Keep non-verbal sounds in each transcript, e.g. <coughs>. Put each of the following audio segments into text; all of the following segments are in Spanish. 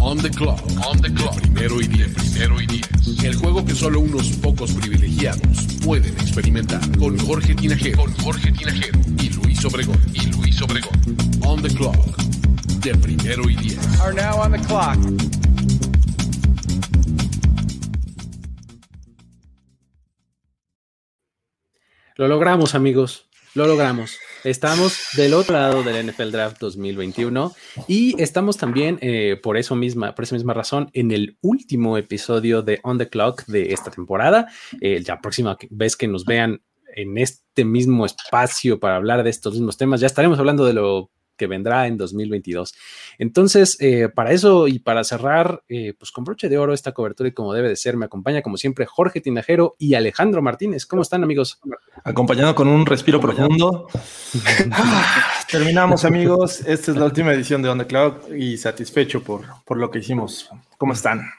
On the clock. On the clock. Primero y diez. Primero y diez. El juego que solo unos pocos privilegiados pueden experimentar. Con Jorge Tinajero. Con Jorge Tinajero. Y Luis Obregón. Y Luis Obregón. On the clock. De primero y diez. Are now on the clock. Lo logramos, amigos. Lo logramos. Estamos del otro lado del NFL Draft 2021 y estamos también, eh, por, eso misma, por esa misma razón, en el último episodio de On the Clock de esta temporada. Eh, la próxima vez que nos vean en este mismo espacio para hablar de estos mismos temas, ya estaremos hablando de lo que vendrá en 2022. Entonces, eh, para eso y para cerrar, eh, pues con broche de oro esta cobertura y como debe de ser, me acompaña como siempre Jorge Tinajero y Alejandro Martínez. ¿Cómo están amigos? Acompañado con un respiro profundo. Ah, terminamos amigos, esta es la última edición de On The Cloud y satisfecho por, por lo que hicimos. ¿Cómo están?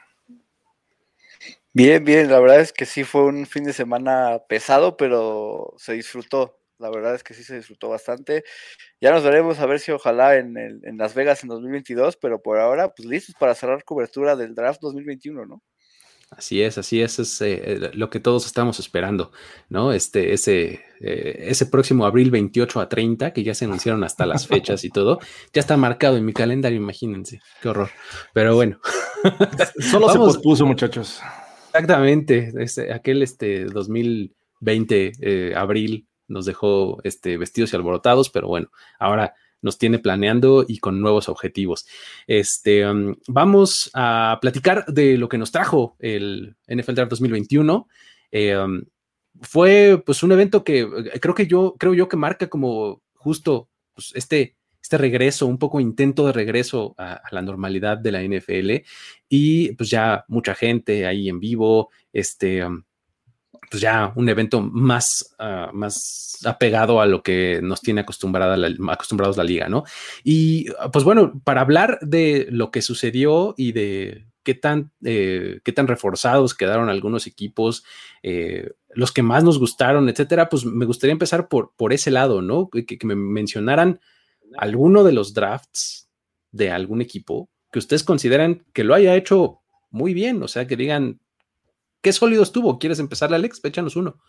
Bien, bien, la verdad es que sí fue un fin de semana pesado, pero se disfrutó. La verdad es que sí se disfrutó bastante. Ya nos veremos a ver si ojalá en, el, en Las Vegas en 2022, pero por ahora, pues listos para cerrar cobertura del draft 2021, ¿no? Así es, así es, es eh, lo que todos estamos esperando, ¿no? Este, ese, eh, ese próximo abril 28 a 30, que ya se anunciaron hasta las fechas y todo, ya está marcado en mi calendario, imagínense, qué horror. Pero bueno. <laughs> Solo se pospuso, muchachos. Exactamente, este, aquel este 2020, eh, abril, nos dejó este, vestidos y alborotados, pero bueno, ahora nos tiene planeando y con nuevos objetivos. Este, um, vamos a platicar de lo que nos trajo el NFL Draft 2021. Eh, um, fue pues un evento que eh, creo que yo creo yo que marca como justo pues, este este regreso, un poco intento de regreso a, la normalidad de la NFL y pues ya mucha gente ahí en vivo, este, um, pues ya un evento más, uh, más apegado a lo que nos tiene acostumbrada la, acostumbrados la liga, ¿no? Y pues bueno, para hablar de lo que sucedió y de qué tan, eh, qué tan reforzados quedaron algunos equipos, eh, los que más nos gustaron, etcétera, pues me gustaría empezar por, por ese lado, ¿no? Que, que me mencionaran alguno de los drafts de algún equipo que ustedes consideran que lo haya hecho muy bien, o sea, que digan, ¿Qué sólido estuvo? ¿Quieres empezar, Alex? Échanos uno.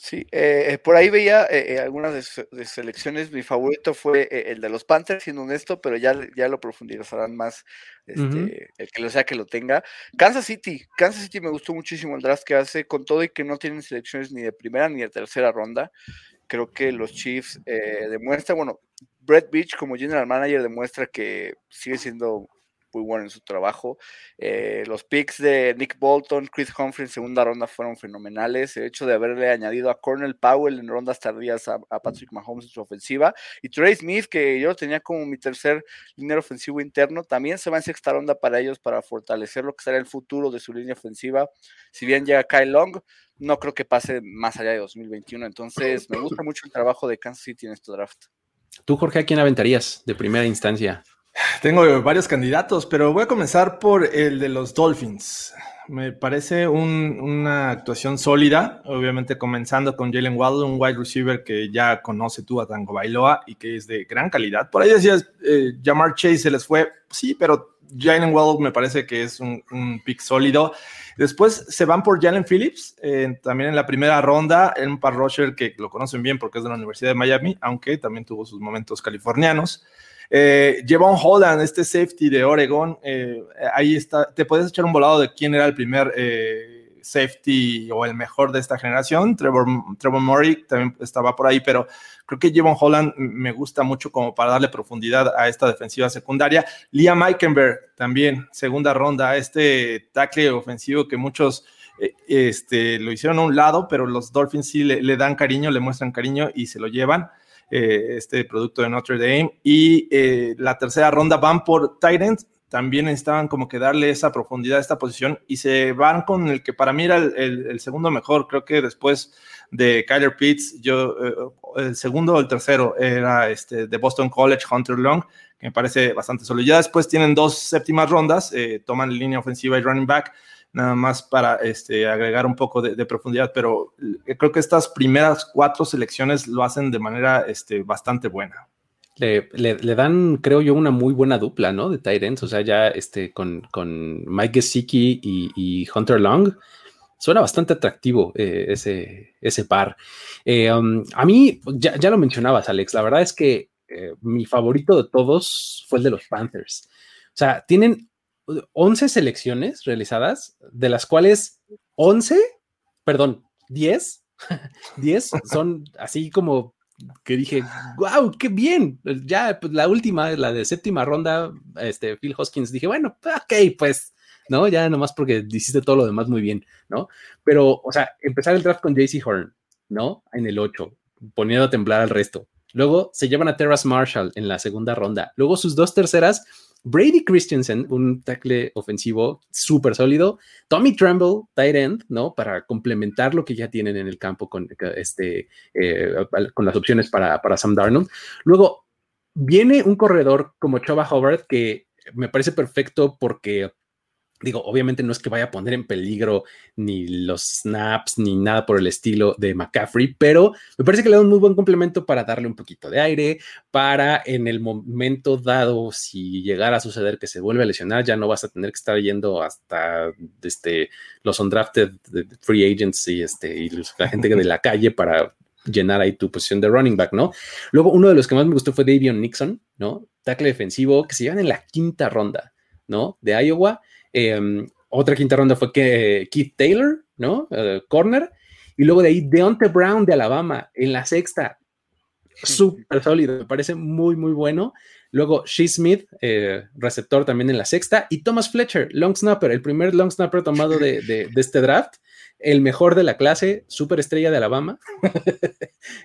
Sí, eh, por ahí veía eh, algunas de, de, selecciones. Mi favorito fue eh, el de los Panthers, siendo honesto, pero ya, ya lo profundizarán más este, uh -huh. el que lo sea que lo tenga. Kansas City, Kansas City me gustó muchísimo el draft que hace, con todo y que no tienen selecciones ni de primera ni de tercera ronda. Creo que los Chiefs demuestran, bueno, Brett Beach como general manager demuestra que sigue siendo muy bueno en su trabajo. Eh, los picks de Nick Bolton, Chris Humphrey en segunda ronda fueron fenomenales. El hecho de haberle añadido a Cornell Powell en rondas tardías a, Patrick Mahomes en su ofensiva. Y Trey Smith, que yo tenía como mi tercer línea ofensivo interno, también se va en sexta ronda para ellos para fortalecer lo que será el futuro de su línea ofensiva. Si bien llega Kyle Long, no creo que pase más allá de 2021. Entonces, me gusta mucho el trabajo de Kansas City en este draft. ¿Tú, Jorge, a quién aventarías de primera instancia? Tengo varios candidatos, pero voy a comenzar por el de los Dolphins. Me parece un, una actuación sólida, obviamente comenzando con Jalen Waddle, un wide receiver que ya conoce tú a Tango Bailoa y que es de gran calidad. Por ahí decías, eh, Jamar Chase se les fue, sí, pero Jalen Waddle me parece que es un, un pick sólido. Después se van por Jalen Phillips, eh, también en la primera ronda, un par rusher que lo conocen bien porque es de la Universidad de Miami, aunque también tuvo sus momentos californianos. Eh, Jevon Holland, este safety de Oregon, eh, ahí está, te puedes echar un volado de quién era el primer eh, safety o el mejor de esta generación. Trevor, Trevor Murray también estaba por ahí, pero creo que Jevon Holland me gusta mucho como para darle profundidad a esta defensiva secundaria. Liam Eikenberg también, segunda ronda, este tackle ofensivo que muchos este, lo hicieron a un lado, pero los Dolphins sí le dan cariño, le muestran cariño y se lo llevan eh, este producto de Notre Dame. Y eh, la tercera ronda van por Titans, también necesitaban como que darle esa profundidad a esta posición y se van con el que para mí era el, segundo mejor. Creo que después de Kyler Pitts, yo, eh, el segundo o el tercero era este de Boston College, Hunter Long, que me parece bastante solo. Ya después tienen dos séptimas rondas, toman línea ofensiva y running back, nada más para este, agregar un poco de, profundidad, pero eh, creo que estas primeras cuatro selecciones lo hacen de manera este, bastante buena. Le, dan, creo yo, una muy buena dupla, ¿no? De Tyrants, o sea, ya este, con, con Mike Gesicki y, Hunter Long, suena bastante atractivo eh, ese, ese par. Um, a mí, ya, ya, lo mencionabas, Alex, la verdad es que eh, mi favorito de todos fue el de los Panthers. O sea, tienen 11 selecciones realizadas, de las cuales 11, perdón, 10, 10 <laughs> son así como que dije, wow, qué bien. Ya, pues la última, la de séptima ronda, este, Phil Hoskins, dije, bueno, ok, pues, ¿no? Ya nomás porque hiciste todo lo demás muy bien, ¿no? Pero, o sea, empezar el draft con JC Horn, ¿no? En el 8, poniendo a temblar al resto. Luego se llevan a Terrace Marshall en la segunda ronda. Luego sus dos terceras, Brady Christensen, un tackle ofensivo súper sólido. Tommy Tremble, tight end, ¿no? Para complementar lo que ya tienen en el campo con, este, eh, con las opciones para, para Sam Darnold. Luego viene un corredor como Choba Howard que me parece perfecto porque Digo, obviamente no es que vaya a poner en peligro ni los snaps ni nada por el estilo de McCaffrey, pero me parece que le da un muy buen complemento para darle un poquito de aire, para en el momento dado, si llegara a suceder que se vuelve a lesionar, ya no vas a tener que estar yendo hasta este, los undrafted free agents y, este, y la gente de <laughs> la calle para llenar ahí tu posición de running back, ¿no? Luego, uno de los que más me gustó fue Davion Nixon, ¿no? Tackle defensivo que se llevan en la quinta ronda, ¿no? De Iowa Em, otra quinta ronda fue que Keith Taylor, ¿no? Eh, corner. Y luego de ahí Deontay Brown de Alabama en la sexta. Súper sólido, me parece muy, muy bueno. Luego Shea Smith, eh, receptor también en la sexta. Y Thomas Fletcher, long snapper, el primer long snapper tomado de, este draft. El mejor de la clase, super estrella de Alabama. <laughs>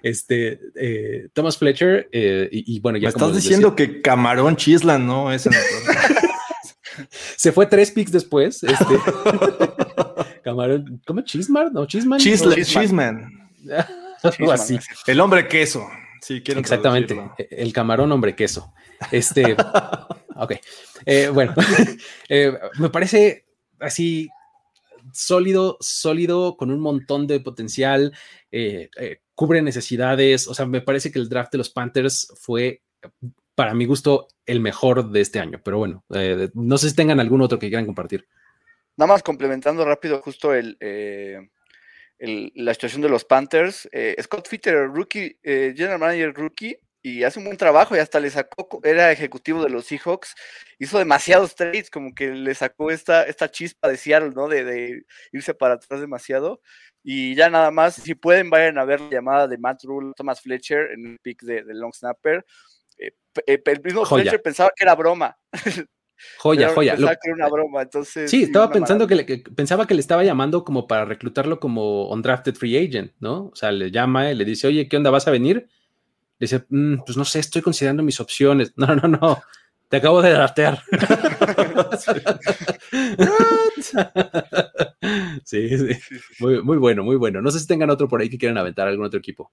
este, eh, Thomas Fletcher. Y, bueno, ya. Me estás diciendo que Camarón Chislan, ¿no? Es el <laughs> <laughs> Se fue tres picks después. Este, <laughs> camarón, ¿cómo? ¿Chismar? No, Chisman. <laughs> Chisman. así. El hombre queso. Sí, quiero Exactamente. El camarón hombre queso. Este. ok. Eh, bueno, eh, me parece así sólido, sólido, con un montón de potencial, eh, cubre necesidades. O sea, me parece que el draft de los Panthers fue para mi gusto, el mejor de este año. Pero bueno, eh, no sé si tengan algún otro que quieran compartir. Nada más complementando rápido justo el, eh, la situación de los Panthers. Eh, Scott Fitter, rookie, general manager rookie, y hace un buen trabajo y hasta le sacó, era ejecutivo de los Seahawks, hizo demasiados trades, como que le sacó esta, esta chispa de Seattle, ¿no? De, irse para atrás demasiado. Y ya nada más, si pueden, vayan a ver la llamada de Matt Rule, Thomas Fletcher en el pick de, de Long Snapper. Eh, el mismo Fletcher pensaba que era broma. <laughs> Joya, joya. Pensaba que era una broma, entonces. Sí, estaba pensando que, le, pensaba que le estaba llamando como para reclutarlo como undrafted free agent, ¿no? O sea, le llama y le dice, oye, ¿qué onda? ¿Vas a venir? Le dice, mm, pues no sé, estoy considerando mis opciones. <laughs> No, no, no. Te acabo de draftear. <laughs> sí, sí. Muy, muy bueno, muy bueno. No sé si tengan otro por ahí que quieran aventar algún otro equipo.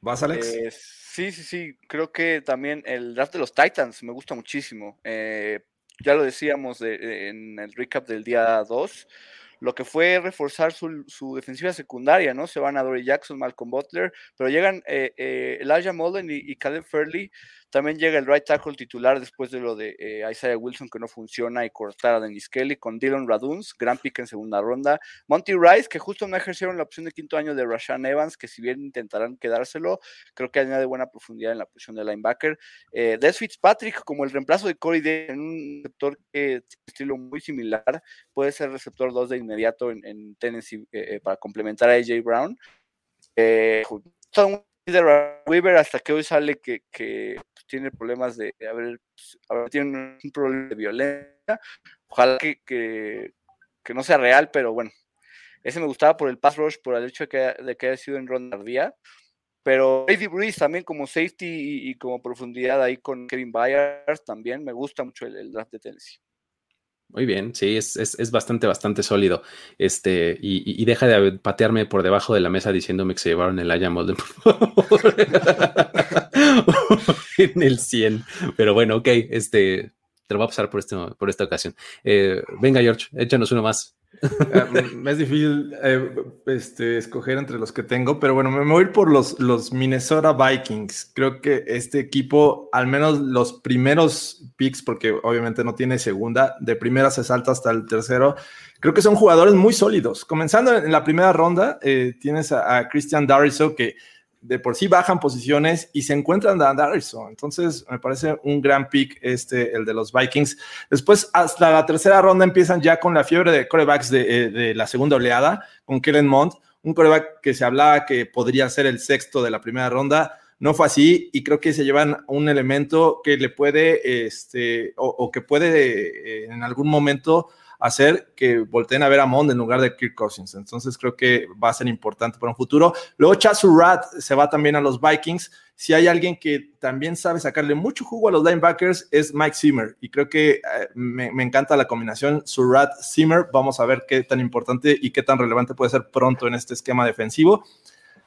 ¿Vas, Alex? Sí, sí, sí. Creo que también el draft de los Titans me gusta muchísimo. Eh, ya lo decíamos en el recap del día 2 lo que fue reforzar su, defensiva secundaria, ¿no? Se van a Dory Jackson, Malcolm Butler, pero llegan eh, eh, Elijah Mullen y, y Caleb Fairley también llega el right tackle titular después de lo de eh, Isaiah Wilson que no funciona y cortar a Dennis Kelly con Dylan Raduns, gran pick en segunda ronda. Monty Rice, que justo no ejercieron la opción de quinto año de Rashan Evans, que si bien intentarán quedárselo, creo que añade buena profundidad en la posición de linebacker. Eh, Des Fitzpatrick como el reemplazo de Corey Day en un sector que tiene estilo muy similar, puede ser receptor 2 de inmediato en, Tennessee eh, para complementar a AJ Brown. Eh, de Weaver hasta que hoy sale que, tiene problemas de, haber, tiene un problema de violencia. Ojalá que, no sea real, pero bueno. Ese me gustaba por el pass rush, por el hecho de que, de que haya sido en ronda tardía. Pero Lady Breeze también como safety y, como profundidad ahí con Kevin Byers también me gusta mucho el, draft de Tennessee. Muy bien, sí, es, es, bastante, bastante sólido. Este, y, deja de patearme por debajo de la mesa diciéndome que se llevaron el Aya Molden, <laughs> por favor. en el 100. Pero bueno, ok, este, te lo voy a pasar por, este, por esta ocasión. Eh, venga, George, échanos uno más. <laughs> Ah, me es difícil eh, este, escoger entre los que tengo, pero bueno, me voy a ir por los, los Minnesota Vikings. Creo que este equipo, al menos los primeros picks, porque obviamente no tiene segunda, de primera se salta hasta el tercero. Creo que son jugadores muy sólidos. Comenzando en la primera ronda, eh, tienes a, Christian Dariso, que de por sí bajan posiciones y se encuentran a Darrison. Entonces, me parece un gran pick este, el de los Vikings. Después, hasta la tercera ronda empiezan ya con la fiebre de corebacks de, eh, de la segunda oleada, con Kellen Mond, un coreback que se hablaba que podría ser el sexto de la primera ronda. No fue así y creo que se llevan un elemento que le puede, este, o, que puede eh, en algún momento hacer que volteen a ver a Mond en lugar de Kirk Cousins. Entonces creo que va a ser importante para un futuro. Luego Rat se va también a los Vikings. Si hay alguien que también sabe sacarle mucho jugo a los linebackers es Mike Zimmer. Y creo que eh, me, encanta la combinación Surratt-Zimmer. Vamos a ver qué tan importante y qué tan relevante puede ser pronto en este esquema defensivo.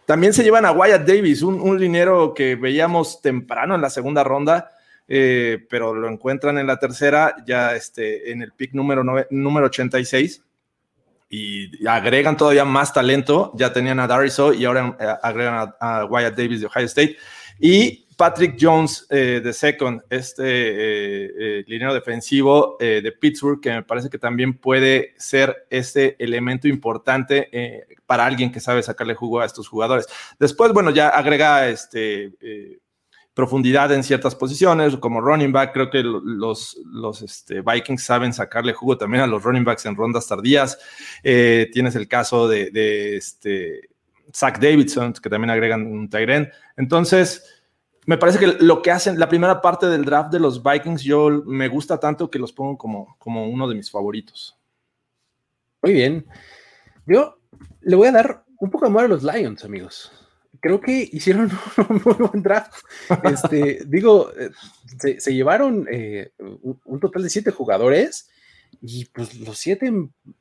También se llevan a Wyatt Davis, un, un liniero que veíamos temprano en la segunda ronda eh, pero lo encuentran en la tercera, ya este, en el pick número, número 86 y agregan todavía más talento. Ya tenían a Dariso y ahora eh, agregan a, Wyatt Davis de Ohio State. Y Patrick Jones eh, de Second, este eh, líneo defensivo de Pittsburgh, que me parece que también puede ser ese elemento importante para alguien que sabe sacarle jugo a estos jugadores. Después, bueno, ya agrega este profundidad en ciertas posiciones, como running back. Creo que los, los este, Vikings saben sacarle jugo también a los running backs en rondas tardías. Eh, tienes el caso de, este, Zach Davidson, que también agregan un Tyren. Entonces, me parece que lo que hacen, la primera parte del draft de los Vikings, yo me gusta tanto que los pongo como, como uno de mis favoritos. Muy bien. Yo le voy a dar un poco de amor a los Lions, amigos creo que hicieron <laughs> un muy buen draft. Este, <laughs> digo, eh, se, llevaron eh, un, total de siete jugadores y pues los siete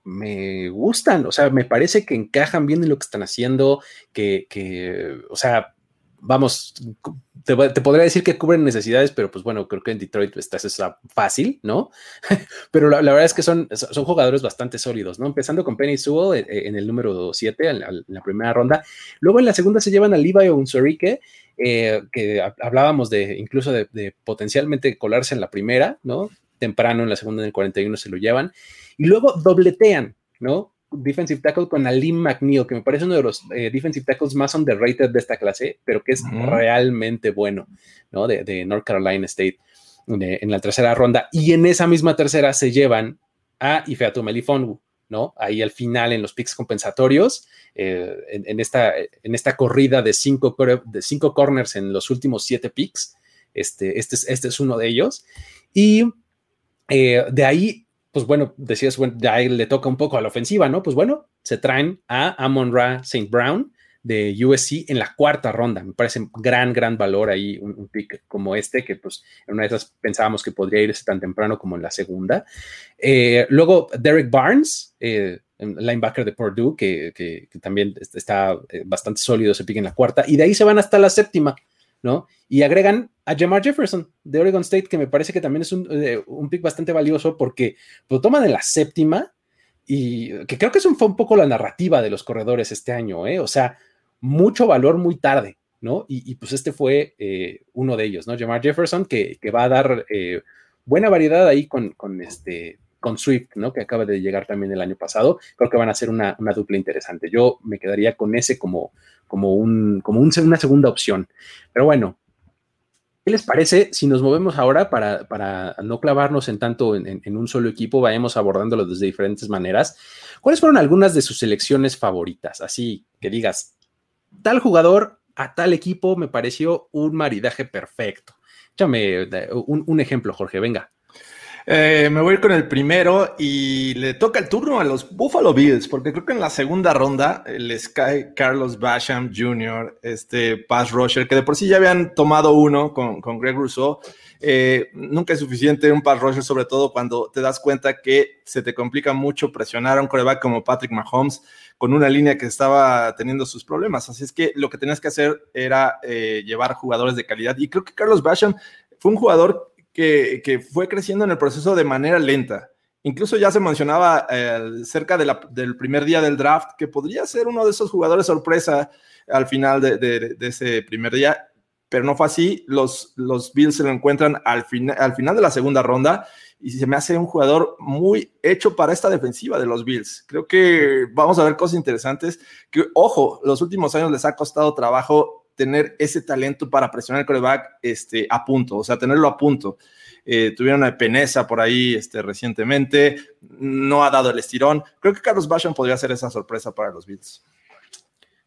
me gustan, o sea, me parece que encajan bien en lo que están haciendo, que, que o sea, vamos, te, podría decir que cubren necesidades, pero pues bueno, creo que en Detroit estás esa fácil, ¿no? <laughs> pero la, verdad es que son, son jugadores bastante sólidos, ¿no? Empezando con Penny Sewell eh, eh, en, el número 7, en, la primera ronda. Luego en la segunda se llevan a Levi Unzorique, eh, que hablábamos de incluso de, potencialmente colarse en la primera, ¿no? Temprano en la segunda en el 41 se lo llevan. Y luego dobletean, ¿no? Defensive tackle con Alim McNeil, que me parece uno de los eh, defensive tackles más underrated de esta clase, pero que es realmente bueno, ¿no? De, North Carolina State en la tercera ronda. Y en esa misma tercera se llevan a Ifeatu Melifongu, ¿no? Ahí al final en los picks compensatorios, eh, en, esta, en esta corrida de cinco, de cinco corners en los últimos siete picks, este, este, es, este es uno de ellos. Y eh, de ahí pues bueno, decías, bueno, ya le toca un poco a la ofensiva, ¿no? Pues bueno, se traen a Amon Ra St. Brown de USC en la cuarta ronda. Me parece gran, gran valor ahí un, pick como este, que pues en una de esas pensábamos que podría irse tan temprano como en la segunda. Eh, luego, Derek Barnes, eh, linebacker de Purdue, que, que, también está eh, bastante sólido ese pick en la cuarta, y de ahí se van hasta la séptima. ¿No? Y agregan a Jamar Jefferson de Oregon State, que me parece que también es un, eh, pick bastante valioso porque lo toman en la séptima y que creo que eso fue un poco la narrativa de los corredores este año, ¿eh? O sea, mucho valor muy tarde, ¿no? Y, pues este fue eh, uno de ellos, ¿no? Jamar Jefferson, que, va a dar buena variedad ahí con, con, este, con Swift, ¿no? Que acaba de llegar también el año pasado. Creo que van a ser una, una dupla interesante. Yo me quedaría con ese como, como, un, como una segunda opción. Pero bueno, ¿qué les parece si nos movemos ahora para, no clavarnos en tanto en, un solo equipo, vayamos abordándolo desde diferentes maneras? ¿Cuáles fueron algunas de sus selecciones favoritas? Así que digas, tal jugador a tal equipo me pareció un maridaje perfecto. Échame un, un ejemplo, Jorge, venga. Eh, me voy a ir con el primero y le toca el turno a los Buffalo Bills, porque creo que en la segunda ronda les cae Carlos Basham Jr., este pass rusher, que de por sí ya habían tomado uno con, con Greg Rousseau. Eh, nunca es suficiente un pass rusher, sobre todo cuando te das cuenta que se te complica mucho presionar a un coreback como Patrick Mahomes con una línea que estaba teniendo sus problemas. Así es que lo que tenías que hacer era eh, llevar jugadores de calidad. Y creo que Carlos Basham fue un jugador que, fue creciendo en el proceso de manera lenta. Incluso ya se mencionaba eh, cerca del primer día del draft que podría ser uno de esos jugadores sorpresa al final de, ese primer día, pero no fue así. Los, los Bills se lo encuentran al, al final de la segunda ronda y se me hace un jugador muy hecho para esta defensiva de los Bills. Creo que vamos a ver cosas interesantes que, ojo, los últimos años les ha costado trabajo tener ese talento para presionar el coreback este, a punto, o sea, tenerlo a punto. Eh, tuvieron a Peneza por ahí este, recientemente, no ha dado el estirón. Creo que Carlos Basham podría ser esa sorpresa para los Bills.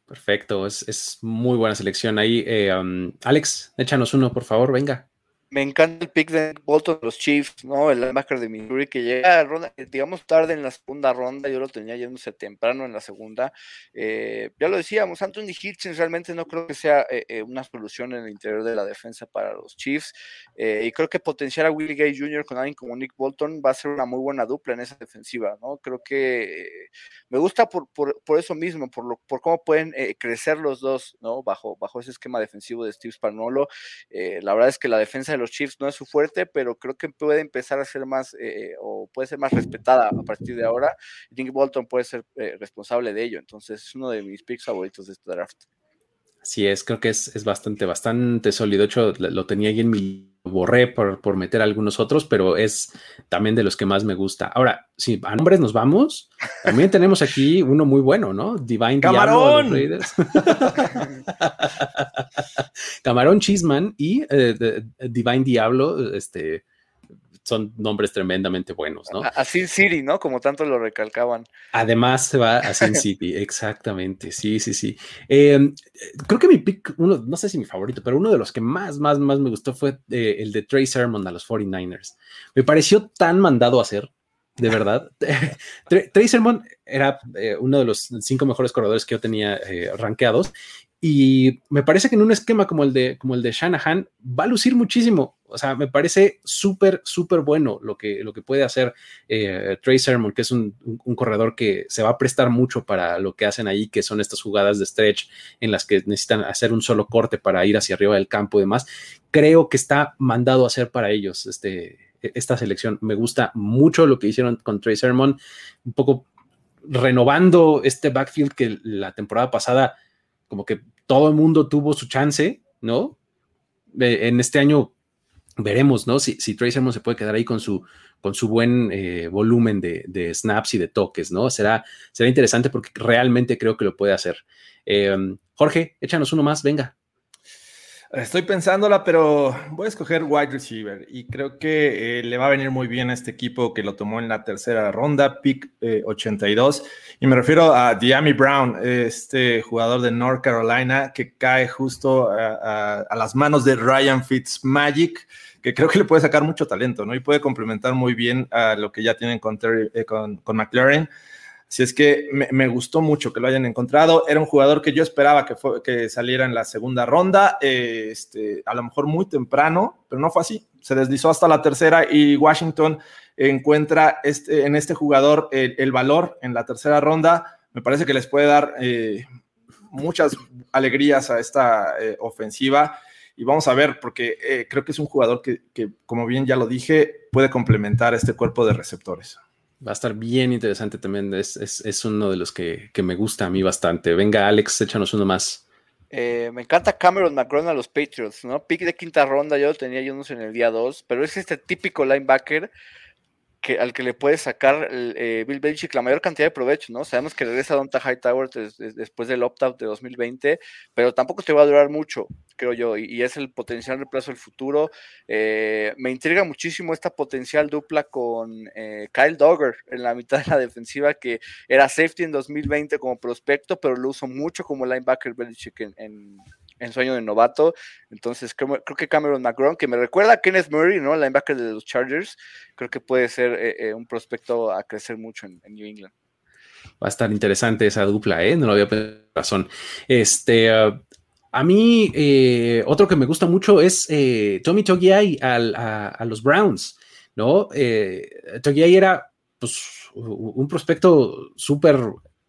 Perfecto, es, muy buena selección ahí. Eh, um, Alex, échanos uno, por favor, venga me encanta el pick de Bolton los Chiefs, ¿no? El linebacker de Missouri que llega, ronda, digamos, tarde en la segunda ronda. Yo lo tenía yéndose temprano en la segunda. Eh, ya lo decíamos, Anthony Hitchens realmente no creo que sea eh, eh, una solución en el interior de la defensa para los Chiefs. y creo que potenciar a Willie Gay Jr. con alguien como Nick Bolton va a ser una muy buena dupla en esa defensiva, ¿no? Creo que me gusta por, por, eso mismo, por, lo, por cómo pueden crecer los dos, ¿no? Bajo, bajo ese esquema defensivo de Steve Spagnuolo. la verdad es que la defensa los Chiefs no es su fuerte, pero creo que puede empezar a ser más eh, o puede ser más respetada a partir de ahora. Nick Bolton puede ser eh, responsable de ello, entonces es uno de mis picks favoritos de este draft. Así es, creo que es, bastante, bastante sólido. De hecho, lo tenía ahí en mi borré por, por, meter algunos otros, pero es también de los que más me gusta. Ahora, si a nombres nos vamos, también tenemos aquí uno muy bueno, ¿no? Divine Camarón. <laughs> Camarón Chisman y eh, Divine Diablo, este, son nombres tremendamente buenos, ¿no? A, Sin City, ¿no? Como tanto lo recalcaban. Además se va a Sin <laughs> City, exactamente, sí, sí, sí. Em, creo que mi pick, uno, no sé si mi favorito, pero uno de los que más, más, más me gustó fue eh, el de Trey Sermon a los 49ers. Me pareció tan mandado a hacer, de verdad. <laughs> Trey Sermon era eh, uno de los cinco mejores corredores que yo tenía eh, rankeados y me parece que en un esquema como el de, como el de Shanahan va a lucir muchísimo. O sea, me parece súper, súper bueno lo que, lo que puede hacer eh, Trey Sermon, que es un, corredor que se va a prestar mucho para lo que hacen ahí, que son estas jugadas de stretch en las que necesitan hacer un solo corte para ir hacia arriba del campo y demás. Creo que está mandado a hacer para ellos este, esta selección. Me gusta mucho lo que hicieron con Trey Sermon, un poco renovando este backfield que la temporada pasada como que todo el mundo tuvo su chance, ¿no? en este año veremos, ¿no? Si, si se puede quedar ahí con su, con su buen eh, volumen de, snaps y de toques, ¿no? Será, será interesante porque realmente creo que lo puede hacer. Em, Jorge, échanos uno más, venga. Estoy pensándola, pero voy a escoger wide receiver y creo que eh, le va a venir muy bien a este equipo que lo tomó en la tercera ronda, pick 82. Eh, y me refiero a Diami Brown, este jugador de North Carolina que cae justo a, las manos de Ryan Fitzmagic, que creo que le puede sacar mucho talento, ¿no? Y puede complementar muy bien a lo que ya tienen con, eh, con McLaren. Si es que me, gustó mucho que lo hayan encontrado. Era un jugador que yo esperaba que, que saliera en la segunda ronda, eh, este, a lo mejor muy temprano, pero no fue así. Se deslizó hasta la tercera y Washington encuentra este, en este jugador el, valor en la tercera ronda. Me parece que les puede dar eh, muchas alegrías a esta eh, ofensiva. Y vamos a ver, porque creo que es un jugador que, como bien ya lo dije, puede complementar este cuerpo de receptores. Va a estar bien interesante también. Es, uno de los que, me gusta a mí bastante. Venga, Alex, échanos uno más. Eh, me encanta Cameron McGrone a los Patriots, ¿no? Pick de quinta ronda, yo lo tenía yo no en el día 2, pero es este típico linebacker al que le puede sacar eh, Bill Belichick la mayor cantidad de provecho, ¿no? Sabemos que regresa Donta Hightower después del opt-out de 2020, pero tampoco te va a durar mucho, creo yo, y, es el potencial reemplazo del futuro. Eh, me intriga muchísimo esta potencial dupla con eh, Kyle Dogger en la mitad de la defensiva, que era safety en 2020 como prospecto, pero lo uso mucho como linebacker Belichick en sueño de novato. Entonces creo, que Cameron McGraw, que me recuerda a Kenneth Murray, ¿no? Linebacker de los Chargers, creo que puede ser eh, eh, un prospecto a crecer mucho en, New England. Va a estar interesante esa dupla, ¿eh? No lo había pensado razón. Este, uh, a mí, eh, otro que me gusta mucho es Tommy Togiai a, los Browns, ¿no? Togiai era, pues, un prospecto súper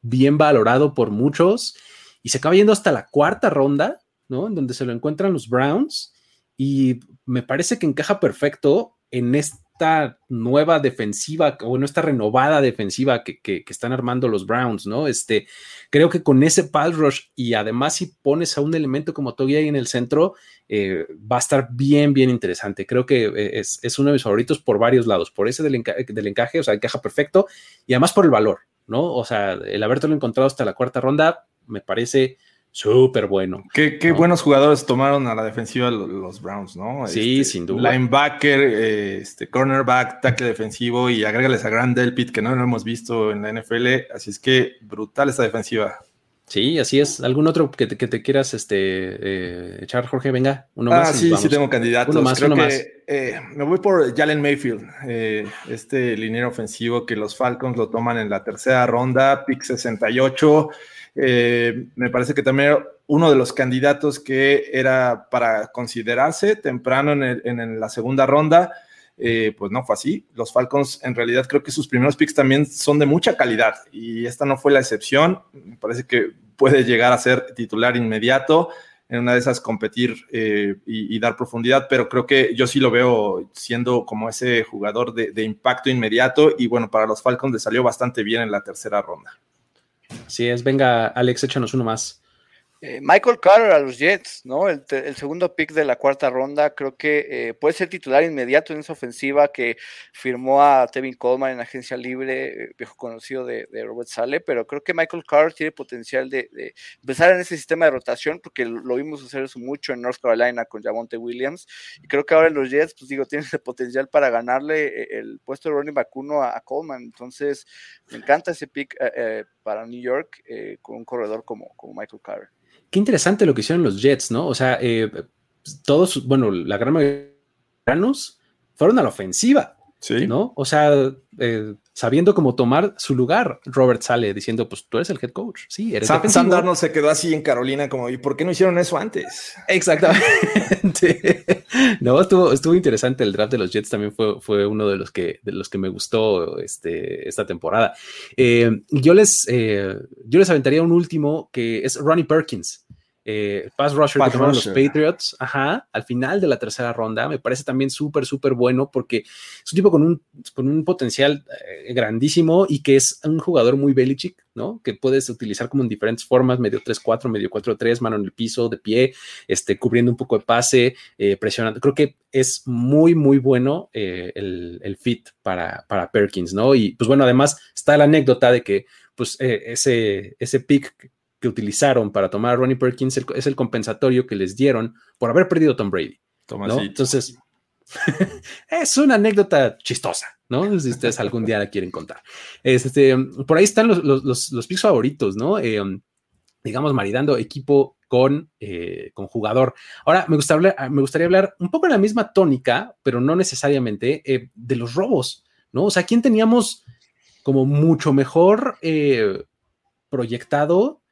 bien valorado por muchos y se acaba yendo hasta la cuarta ronda ¿no? En donde se lo encuentran los Browns y me parece que encaja perfecto en esta nueva defensiva o en esta renovada defensiva que, están armando los Browns, ¿no? Este, creo que con ese pass rush y además si pones a un elemento como Toby ahí en el centro, eh, va a estar bien, bien interesante. Creo que eh, es, uno de mis favoritos por varios lados, por ese del, del encaje, o sea, encaja perfecto y además por el valor, ¿no? O sea, el habértelo encontrado hasta la cuarta ronda me parece súper bueno. Qué, buenos jugadores tomaron a la defensiva los, Browns, ¿no? Sí, este, sin duda. Linebacker, eh, este, cornerback, tackle defensivo y agrégales a Grand Delpit, que no lo hemos visto en la NFL. Así es que brutal esta defensiva. Sí, así es. ¿Algún otro que te, quieras este, eh, echar, Jorge? Venga, uno ah, más. Ah, sí, sí tengo candidatos. Uno más, uno más. Eh, me voy por Jalen Mayfield, este liniero ofensivo que los Falcons lo toman en la tercera ronda, pick 68. Eh, me parece que también uno de los candidatos que era para considerarse temprano en, la segunda ronda, eh, pues no fue así. Los Falcons en realidad creo que sus primeros picks también son de mucha calidad y esta no fue la excepción. Me parece que puede llegar a ser titular inmediato en una de esas competir eh, y, dar profundidad, pero creo que yo sí lo veo siendo como ese jugador de, de impacto inmediato y bueno, para los Falcons le salió bastante bien en la tercera ronda. Así es, venga, Alex, échanos uno más. Eh, Michael Carter a los Jets, ¿no? El, segundo pick de la cuarta ronda, creo que eh, puede ser titular inmediato en esa ofensiva que firmó a Tevin Coleman en agencia libre, eh, viejo conocido de, Robert Sale, pero creo que Michael Carter tiene potencial de, empezar en ese sistema de rotación, porque lo, vimos hacer eso mucho en North Carolina con Javonte Williams, y creo que ahora los Jets, pues digo, <laughs> tiene ese potencial para ganarle el puesto de running back uno a, Coleman, entonces me encanta ese pick para New York con un corredor como, como Michael Carter qué interesante lo que hicieron los Jets, ¿no? O sea, eh, todos, bueno, la gran mayoría de los fueron a la ofensiva. Sí. ¿No? O sea, eh, sabiendo cómo tomar su lugar, Robert sale diciendo, pues tú eres el head coach. Sí, eres Sam, Sam Darnold se quedó así en Carolina como, ¿y por qué no hicieron eso antes? Exactamente. <laughs> no, estuvo, estuvo interesante el draft de los Jets, también fue, fue uno de los que, de los que me gustó este, esta temporada. Eh, yo, les, eh, yo les aventaría un último que es Ronnie Perkins eh, pass rusher que tomaron los Patriots, ajá, al final de la tercera ronda, me parece también súper, súper bueno porque es un tipo con un, con un potencial eh, grandísimo y que es un jugador muy Belichick, ¿no? Que puedes utilizar como en diferentes formas, medio 3-4, medio 4-3, mano en el piso, de pie, este, cubriendo un poco de pase, eh, presionando. Creo que es muy, muy bueno eh, el, el, fit para, para Perkins, ¿no? Y pues bueno, además está la anécdota de que pues ese, ese pick que utilizaron para tomar a Ronnie Perkins es el compensatorio que les dieron por haber perdido Tom Brady. ¿no? Entonces, <laughs> es una anécdota chistosa, ¿no? Si ustedes algún día la quieren contar. Este, por ahí están los, los, los, picks favoritos, ¿no? Eh, um, digamos, maridando equipo con, eh, con jugador. Ahora, me gustaría, hablar, me gustaría hablar un poco en la misma tónica, pero no necesariamente, eh, de los robos, ¿no? O sea, ¿quién teníamos como mucho mejor proyectado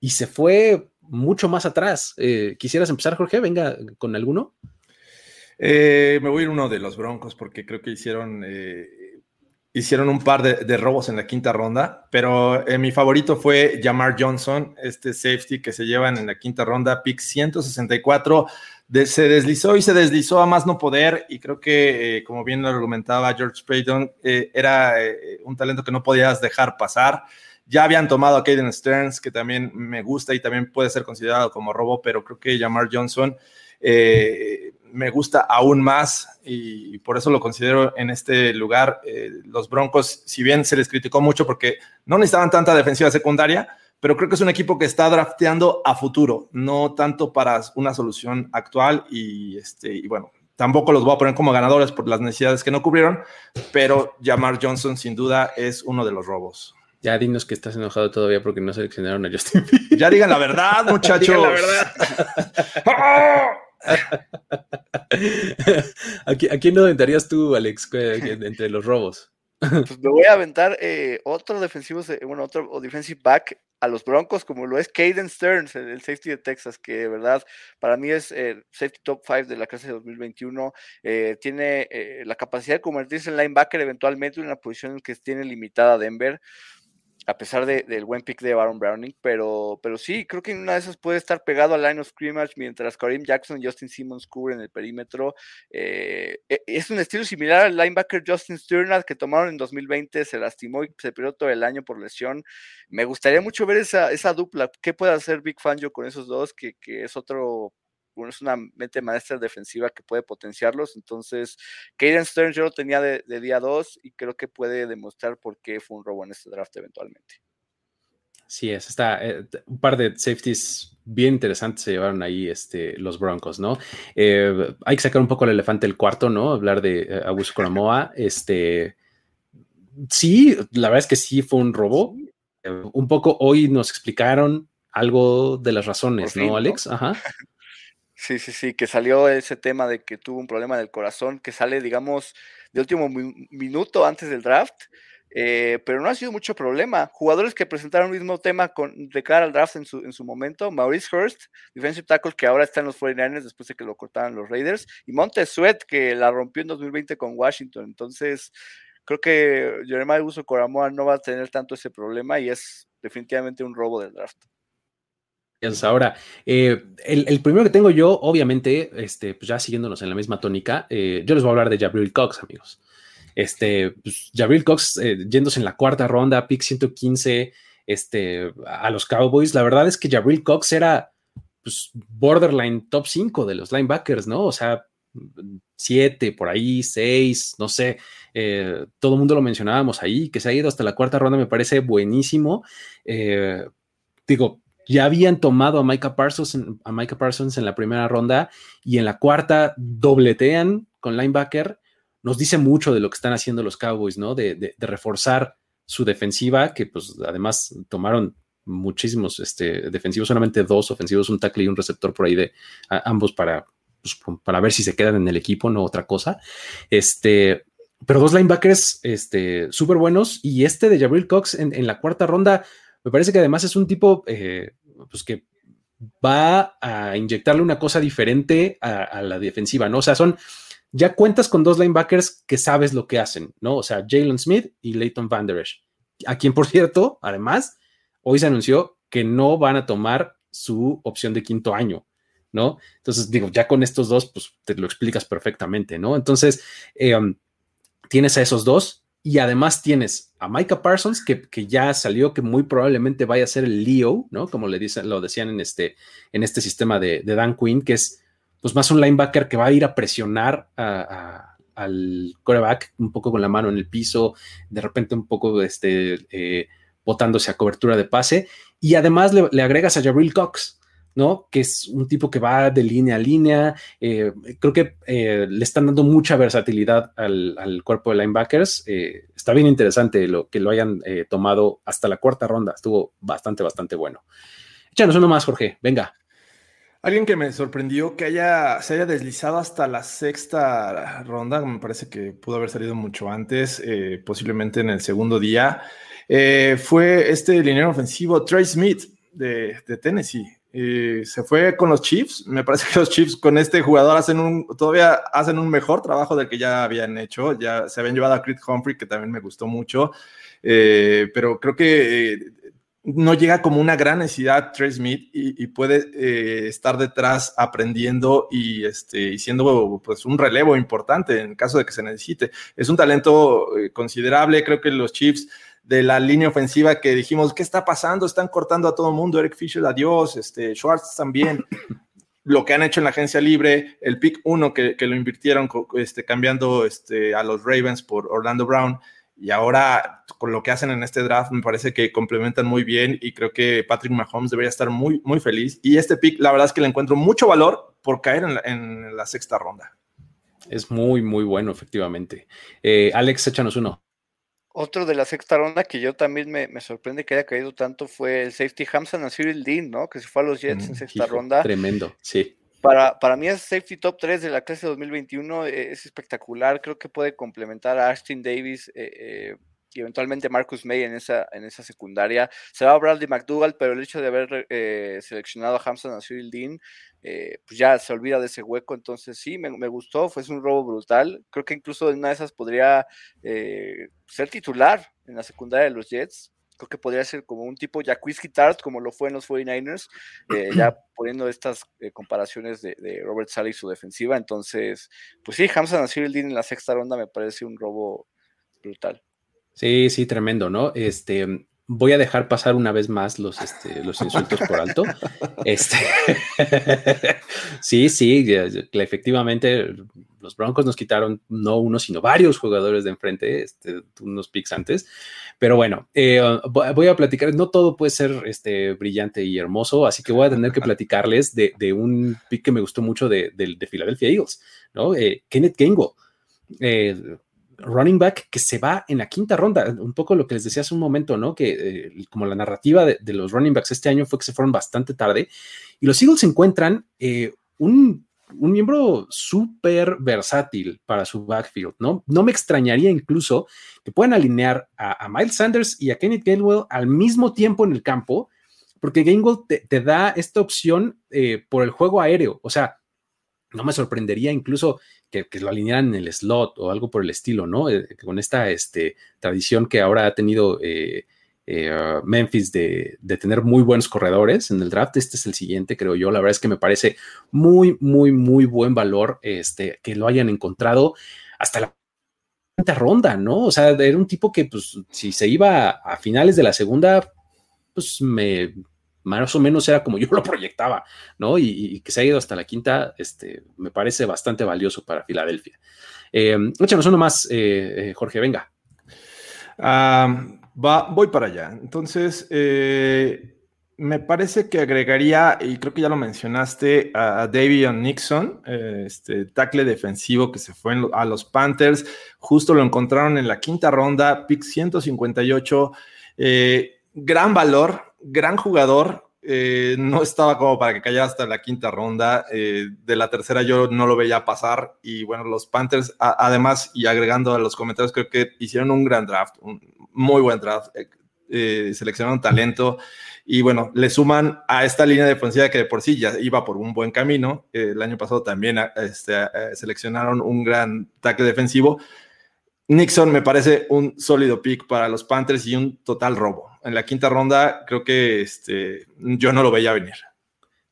y se fue mucho más atrás. Eh, ¿Quisieras empezar, Jorge? Venga con alguno. Eh, me voy a ir uno de los Broncos porque creo que hicieron, eh, hicieron un par de, robos en la quinta ronda, pero mi favorito fue Jamar Johnson, este safety que se llevan en la quinta ronda, pick 164. se deslizó y se deslizó a más no poder y creo que, como bien lo argumentaba George Payton, era un talento que no podías dejar pasar. Ya habían tomado a Caden Stearns, que también me gusta y también puede ser considerado como robo, pero creo que Jamar Johnson eh, me gusta aún más y, por eso lo considero en este lugar. Eh, los Broncos, si bien se les criticó mucho porque no necesitaban tanta defensiva secundaria, pero creo que es un equipo que está drafteando a futuro, no tanto para una solución actual y, este, y bueno, tampoco los voy a poner como ganadores por las necesidades que no cubrieron, pero Jamar Johnson sin duda es uno de los robos. Ya dinos que estás enojado todavía porque no seleccionaron a Justin Fields. Ya digan la verdad, <laughs> muchachos. Digan la verdad. <laughs> ¿A, qui- a quién no aventarías tú, Alex, entre los robos? Pues me voy a aventar eh, otro defensivo, bueno, otro o defensive back a los Broncos, como lo es Caden Stearns, el, el safety de Texas, que de verdad para mí es el safety top 5 de la clase de 2021. eh, tiene eh, la capacidad de convertirse en linebacker eventualmente en una posición que tiene limitada Denver. A pesar de- del buen pick de Baron Browning, pero, pero sí, creo que en una de esas puede estar pegado al line of scrimmage mientras Kareem Jackson y Justin Simmons cubren el perímetro. Eh, e- es un estilo similar al linebacker Justin Sternad que tomaron en 2020, se lastimó y se perdió todo el año por lesión. Me gustaría mucho ver esa, esa dupla. ¿Qué puede hacer Big Fangio con esos dos? Que, que es otro, es una mente maestra defensiva que puede potenciarlos. Entonces, Caden Stearns yo lo tenía de, de día 2 y creo que puede demostrar por qué fue un robo en este draft eventualmente. Sí, es, está eh, un par de safeties bien interesantes se llevaron ahí este, los Broncos, ¿no? Eh, hay que sacar un poco el elefante del cuarto, ¿no? Hablar de eh, Augusto Coramoa. Este, sí, la verdad es que sí fue un robo. Eh, un poco hoy nos explicaron algo de las razones, fin, ¿no, ¿no? Alex? Ajá. <laughs> Sí, sí, sí, que salió ese tema de que tuvo un problema del corazón, que sale, digamos, de último mi- minuto antes del draft, eh, pero no ha sido mucho problema. Jugadores que presentaron el mismo tema con, de cara al draft en su, en su momento, Maurice Hurst, defensive tackle que ahora está en los 49ers después de que lo cortaron los Raiders, y Montez Sweat, que la rompió en 2020 con Washington. Entonces, creo que Jeremiah Uso Coramoa no va a tener tanto ese problema y es definitivamente un robo del draft. Ahora, eh, el, primero que tengo yo, obviamente, este, pues ya siguiéndonos en la misma tónica, eh, yo les voy a hablar de Jabril Cox, amigos. Este, pues, Jabril Cox eh, yéndose en la cuarta ronda, pick 115, este, a los Cowboys. La verdad es que Jabril Cox era pues, borderline top 5 de los linebackers, ¿no? O sea, 7 por ahí, 6, no sé. todo el mundo lo mencionábamos ahí, que se ha ido hasta la cuarta ronda, me parece buenísimo. Digo, ya habían tomado a Micah Parsons, a Micah Parsons en la primera ronda y en la cuarta dobletean con linebacker. Nos dice mucho de lo que están haciendo los Cowboys, ¿no? De, de, reforzar su defensiva, que pues además tomaron muchísimos este, defensivos, solamente dos ofensivos, un tackle y un receptor por ahí de a, ambos para, pues, para ver si se quedan en el equipo, no otra cosa. Este, pero dos linebackers este, súper buenos y este de Jabril Cox en, en, la cuarta ronda, me parece que además es un tipo eh, pues que va a inyectarle una cosa diferente a, la defensiva, ¿no? O sea, son, ya cuentas con dos linebackers que sabes lo que hacen, ¿no? O sea, Jalen Smith y Leighton Van Der Esch, a quien, por <laughs> cierto, además, hoy se anunció que no van a tomar su opción de quinto año, ¿no? Entonces, digo, ya con estos dos, pues te lo explicas perfectamente, ¿no? Entonces, eh, um, tienes a esos dos y además tienes a Micah Parsons, que, que, ya salió, que muy probablemente vaya a ser el Leo, ¿no? Como le dicen, lo decían en este, en este sistema de, Dan Quinn, que es pues más un linebacker que va a ir a presionar al coreback un poco con la mano en el piso, de repente un poco este, eh, botándose a cobertura de pase, y además le, le agregas a Jabril Cox, ¿no? Que es un tipo que va de línea a línea. Eh, creo que eh, le están dando mucha versatilidad al, al cuerpo de linebackers. Eh, está bien interesante lo que lo hayan tomado hasta la cuarta ronda. Estuvo bastante, bastante bueno. Échanos uno más, Jorge. Venga. Alguien que me sorprendió que haya, se haya deslizado hasta la sexta ronda, me parece que pudo haber salido mucho antes, posiblemente en el segundo día, fue este liniero ofensivo Trey Smith de Tennessee. Eh, se fue con los Chiefs. Me parece que los Chiefs con este jugador hacen un, todavía hacen un mejor trabajo del que ya habían hecho. Ya se habían llevado a Creed Humphrey, que también me gustó mucho. Eh, pero creo que eh, no llega como una gran necesidad Trey Smith y, puede estar detrás aprendiendo y, este, siendo pues, un relevo importante en caso de que se necesite. Es un talento considerable. Creo que los Chiefs de la línea ofensiva que dijimos, ¿qué está pasando? Están cortando a todo el mundo, Eric Fisher, adiós, este, Schwartz también. <coughs> Lo que han hecho en la agencia libre, el pick 1 que, que, lo invirtieron este, cambiando este, a los Ravens por Orlando Brown, y ahora con lo que hacen en este draft me parece que complementan muy bien y creo que Patrick Mahomes debería estar muy, muy feliz. Y este pick, la verdad es que le encuentro mucho valor por caer en la, en la sexta ronda. Es muy, muy bueno, efectivamente. Eh, Alex, échanos uno. Otro de la sexta ronda que yo también me, sorprende que haya caído tanto fue el safety Hamza a Cyril Dean, ¿no? Que se fue a los Jets en mm, sexta ronda. Tremendo, sí. Para, para mí es safety top 3 de la clase 2021, eh, es espectacular, creo que puede complementar a Ashton Davis eh, eh, y eventualmente Marcus May en esa, en esa secundaria. Se va a Bradley McDougall, pero el hecho de haber seleccionado a Hamza Cyril Dean eh, pues ya se olvida de ese hueco. Entonces sí, me, gustó, fue un robo brutal. Creo que incluso en una de esas podría eh, ser titular en la secundaria de los Jets. Creo que podría ser como un tipo Jacquizky Tart, como lo fue en los 49ers, eh, ya <clears throat> poniendo estas comparaciones de, Robert Sally y su defensiva. Entonces, pues sí, Hamza Nasir en la sexta ronda me parece un robo brutal. Sí, sí, tremendo, ¿no? Este, voy a dejar pasar una vez más los, este, los insultos por alto. <laughs> Este, <laughs> sí, sí, efectivamente los Broncos nos quitaron no uno, sino varios jugadores de enfrente, este, unos picks antes. Pero bueno, eh, voy a platicar, no todo puede ser este, brillante y hermoso, así que voy a tener que <laughs> platicarles de, un pick que me gustó mucho de, de, Philadelphia Eagles, ¿no? Eh, Kenneth Gengo. Eh, running back que se va en la quinta ronda, un poco lo que les decía hace un momento, ¿no? Que eh, como la narrativa de, los running backs este año fue que se fueron bastante tarde y los Eagles encuentran eh, un, miembro súper versátil para su backfield, ¿no? No me extrañaría incluso que puedan alinear a, Miles Sanders y a Kenneth Gainwell al mismo tiempo en el campo, porque Gainwell te, da esta opción eh, por el juego aéreo, o sea, no me sorprendería incluso que, lo alinearan en el slot o algo por el estilo, ¿no? Eh, con esta este, tradición que ahora ha tenido eh, eh, Memphis de, tener muy buenos corredores en el draft. Este es el siguiente, creo yo. La verdad es que me parece muy, muy, muy buen valor este, que lo hayan encontrado hasta la ronda, ¿no? O sea, era un tipo que, pues, si se iba a finales de la segunda, pues me más o menos era como <laughs> yo lo proyectaba, ¿no? Y, que se ha ido hasta la quinta, este, me parece bastante valioso para Filadelfia. Eh, échanos uno más, eh, eh, Jorge, venga. va, voy para allá. Entonces, eh, me parece que agregaría, y creo que ya lo mencionaste, a, David Nixon, este tackle defensivo que se fue a los Panthers. Justo lo encontraron en la quinta ronda, pick 158. Gran valor, gran jugador. Eh, no estaba como para que cayera hasta la quinta ronda. Eh, de la tercera yo no lo veía pasar. Y bueno, los Panthers, además, y agregando a los comentarios, creo que hicieron un gran draft, un muy buen draft. Eh, seleccionaron talento y bueno, le suman a esta línea defensiva que de por sí ya iba por un buen camino. el año pasado también este, seleccionaron un gran tackle defensivo. Nixon me parece un sólido pick para los Panthers y un total robo. En la quinta ronda creo que este, yo no lo veía venir.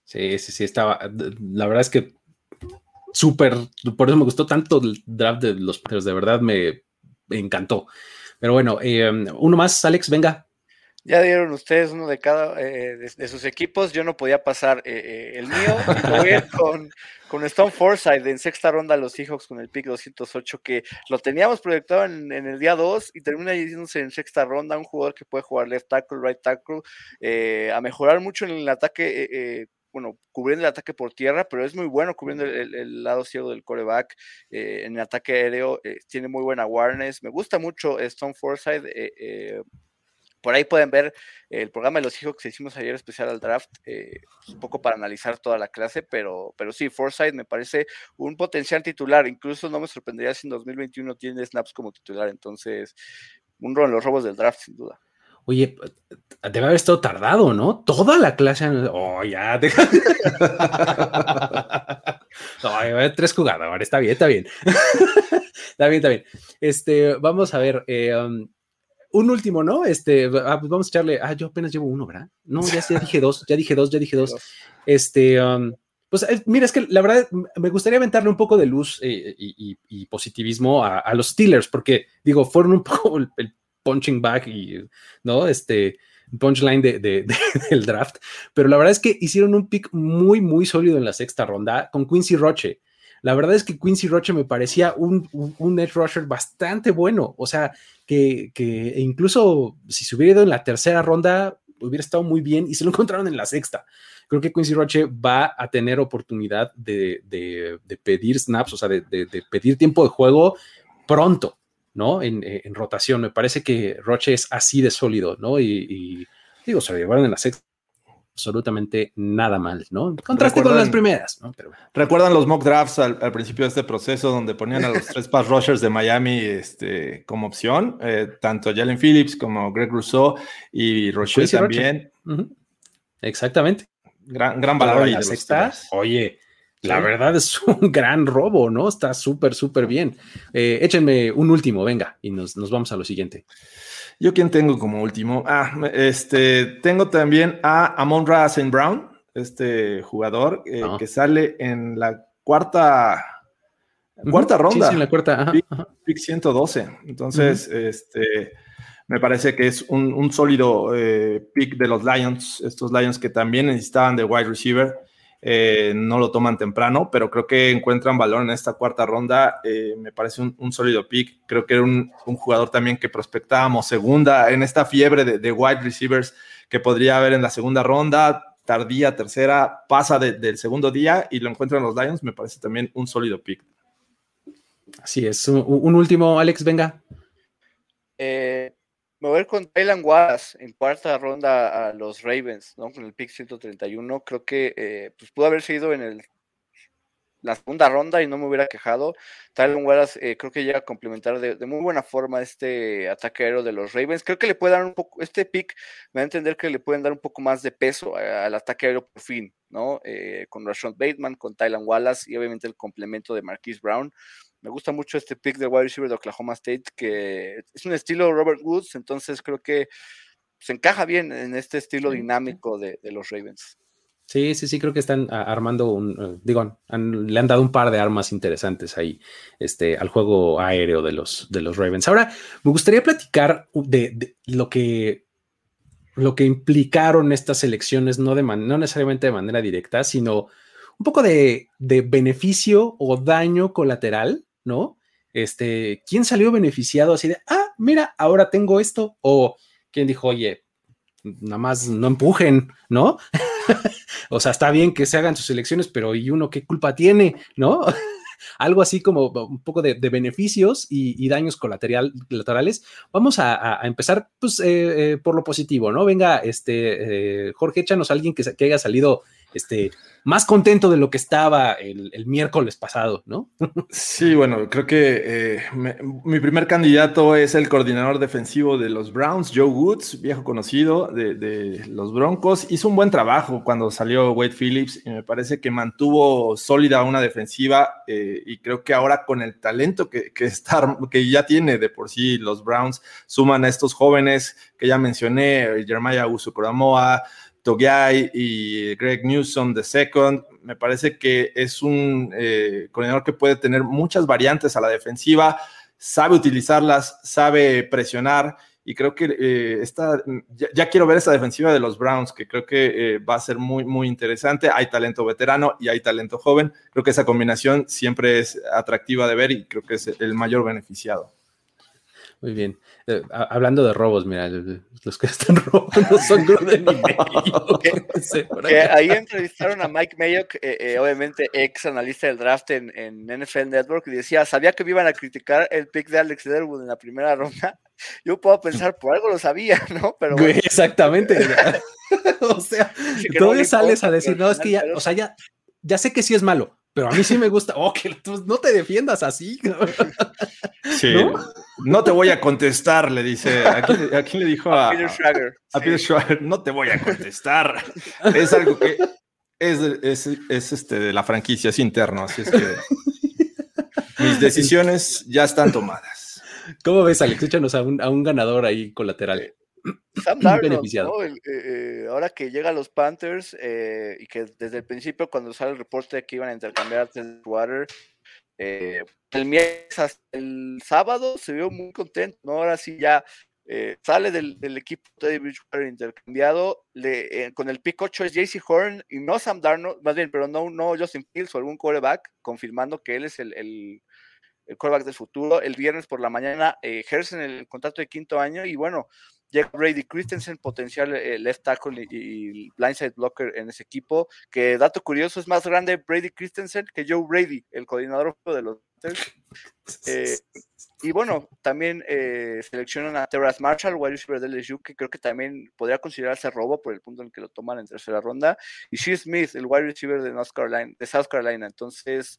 Sí, sí, sí, estaba. La verdad es que súper, por eso me gustó tanto el draft de los Panthers, de verdad me, encantó. Pero bueno, eh, uno más, Alex, venga. Ya dieron ustedes uno de cada eh, de, sus equipos. Yo no podía pasar eh, eh, el mío. Voy <laughs> con, con Stone Forsythe en sexta ronda los Seahawks con el pick 208, que lo teníamos proyectado en, el día 2 y termina yéndose en sexta ronda. Un jugador que puede jugar left tackle, right tackle, a mejorar mucho en el ataque. bueno, cubriendo el ataque por tierra, pero es muy bueno cubriendo el, lado ciego del coreback. en el ataque aéreo tiene muy buena awareness. Me gusta mucho Stone Forsythe por ahí pueden ver el programa de los hijos que hicimos ayer especial al draft, eh, pues, un poco para analizar toda la clase, pero, pero sí, Forsyth me parece un potencial titular. Incluso no me sorprendería si en 2021 tiene snaps como titular. Entonces, un rol en los robos del draft, sin duda. Oye, debe haber estado tardado, ¿no? Toda la clase. Oh, ya. <laughs> Deja... no, tres jugadores. Está bien, está bien. <laughs> está bien, está bien. Este, vamos a ver. Eh, um, un último, ¿no? Este, ah, pues vamos a echarle. Ah, yo apenas llevo uno, ¿verdad? No, ya, dije dos, ya dije dos, ya dije dos. <laughs> Este, um, pues eh, mira, es que la verdad me gustaría aventarle un poco de luz eh, y, positivismo a, los Steelers, porque digo, fueron un <laughs> poco el, punching back y, ¿no? Este punchline de, <laughs> del draft, pero la verdad es que hicieron un pick muy, muy sólido en la sexta ronda con Quincy Roche. La verdad es que Quincy Roche me parecía un, un, edge rusher bastante bueno. O sea, que, incluso si se hubiera ido en la tercera ronda, hubiera estado muy bien y se lo <laughs> encontraron en la sexta. Creo que Quincy Roche va a tener oportunidad de, pedir snaps, o sea, de, pedir tiempo de juego pronto. ¿no? En, en, rotación. Me parece que Roche es así de sólido, ¿no? Y, y digo, se lo llevaron en la sexta absolutamente nada mal, ¿no? Contraste con las primeras, ¿no? Pero, ¿Recuerdan los mock drafts al, al, principio de este proceso donde ponían a los <laughs> tres pass rushers de Miami este, como opción? Eh, tanto Jalen Phillips como Greg Rousseau y Roche también. Uh -huh. Exactamente. Gran, gran valor ahí la sexta. Oye, la verdad es un <laughs> gran robo, ¿no? Está súper, súper bien. Eh, échenme un último, venga, y nos, nos vamos a lo siguiente. Yo quién tengo como último. Ah, este, tengo también a Amon Ra St. Brown, este jugador eh, Ah. que sale en la cuarta, cuarta ronda. Sí, sí, en la cuarta. ajá, pick, ajá. pick 112. Entonces, este, me parece que es un, un sólido eh, pick de los Lions. Estos Lions que también necesitaban de wide receiver. Eh, no lo toman temprano, pero creo que encuentran valor en esta cuarta ronda. eh, me parece un, un sólido pick. Creo que era un, un jugador también que prospectábamos segunda en esta fiebre de, de wide receivers que podría haber en la segunda ronda, tardía, tercera, pasa de- del segundo día y lo encuentran los Lions. Me parece también un sólido pick. Así es. Un, un último, Alex, venga. Eh, me voy a ir con Tylan Wallace en cuarta ronda a los Ravens, ¿no? Con el pick 131. Creo que eh, pues pudo haber sido en el, la segunda ronda y no me hubiera quejado. Tylan Wallace eh, creo que llega a complementar de, muy buena forma este ataque aéreo de los Ravens. Creo que le puede dar un poco, este pick me da a entender que le pueden dar un poco más de peso al ataque aéreo por fin, ¿no? Eh, con Rashon Bateman, con Tylan Wallace y obviamente el complemento de Marquise Brown. Me gusta mucho este pick de wide receiver de Oklahoma State, que es un estilo Robert Woods, entonces creo que se encaja bien en este estilo dinámico de, de los Ravens. Sí, sí, sí, creo que están ah, armando un, eh, digo, han- le han dado un par de armas interesantes ahí este, al juego aéreo de los, de los Ravens. Ahora, me gustaría platicar de, de lo que lo que implicaron estas elecciones, no, de man- no necesariamente de manera directa, sino un poco de, de beneficio o daño colateral, ¿no? Este, ¿quién salió beneficiado así de, ah, mira, ahora tengo esto? O quién dijo, oye, nada más no empujen, ¿no? <laughs> o sea, está bien que se hagan sus elecciones, pero ¿y uno qué culpa tiene, no? <laughs> Algo así como un poco de, beneficios y, daños colateral, colaterales. Vamos a, empezar pues, eh, eh, por lo positivo, ¿no? Venga, este, eh, Jorge, échanos a alguien que, que haya salido este, más contento de lo que estaba el, miércoles pasado, ¿no? Sí, bueno, creo que eh, mi primer candidato es el coordinador defensivo de los Browns, Joe Woods, viejo conocido de, los Broncos. Hizo un buen trabajo cuando salió Wade Phillips y me parece que mantuvo sólida una defensiva eh, y creo que ahora con el talento que, está, que ya tiene de por sí los Browns, suman a estos jóvenes que ya mencioné, Jeremiah Usukoramoa, Togiai y Greg Newsom second. Me parece que es un eh, coordinador que puede tener muchas variantes a la defensiva, sabe utilizarlas, sabe presionar y creo que eh, esta, ya, ya, quiero ver esa defensiva de los Browns, que creo que eh, va a ser muy, muy interesante. Hay talento veterano y hay talento joven. Creo que esa combinación siempre es atractiva de ver y creo que es el mayor beneficiado. Muy bien. Eh, hablando de robos, mira, los que <laughs> están robando son Gruden y Mayo. <laughs> que ahí entrevistaron a Mike Mayo, eh, eh, obviamente ex analista del draft en, en, NFL Network, y decía, sabía que me iban a criticar el pick de Alex Derwood en la primera ronda. <laughs> Yo puedo pensar, por algo lo sabía, ¿no? Pero bueno. Exactamente. o sea, todavía no sales a decir, no, es que ya, o sea, ya, ya sé que sí es malo, pero a mí sí me gusta. Oh, que tú no te defiendas así. Sí. ¿No? no te voy a contestar, le dice. ¿A quién, a quién le dijo a, a Peter Schrager? A, a Peter Schrager, no te voy a contestar. es algo que es, es, es, este de la franquicia, es interno, así es que mis <laughs> decisiones ya están tomadas. ¿Cómo ves, Alex? Échanos a un, a un ganador ahí colateral. Sam <clears throat> Darnold, ¿no? el, eh, ahora que llega a los Panthers eh, y que desde el principio cuando sale el reporte de que iban a intercambiar Water, eh, el miércoles hasta el sábado se vio muy contento, ¿no? Ahora sí ya eh, sale del, del, equipo de Bridgewater intercambiado, le, eh, con el pick 8 es JC Horn y no Sam Darnold, más bien, pero no, no Justin Fields o algún quarterback, confirmando que él es el, el, el quarterback del futuro. El viernes por la mañana eh, ejercen el contrato de quinto año y bueno, llega Brady Christensen, potencial eh, left tackle y, y, blindside blocker en ese equipo, que dato curioso, es más grande Brady Christensen que Joe Brady, el coordinador de los <laughs> eh, y bueno, también eh, seleccionan a Terrace Marshall, wide receiver de LSU, que creo que también podría considerarse robo por el punto en que lo toman en tercera ronda. Y Shea Smith, el wide receiver de, North Carolina, de South Carolina. Entonces,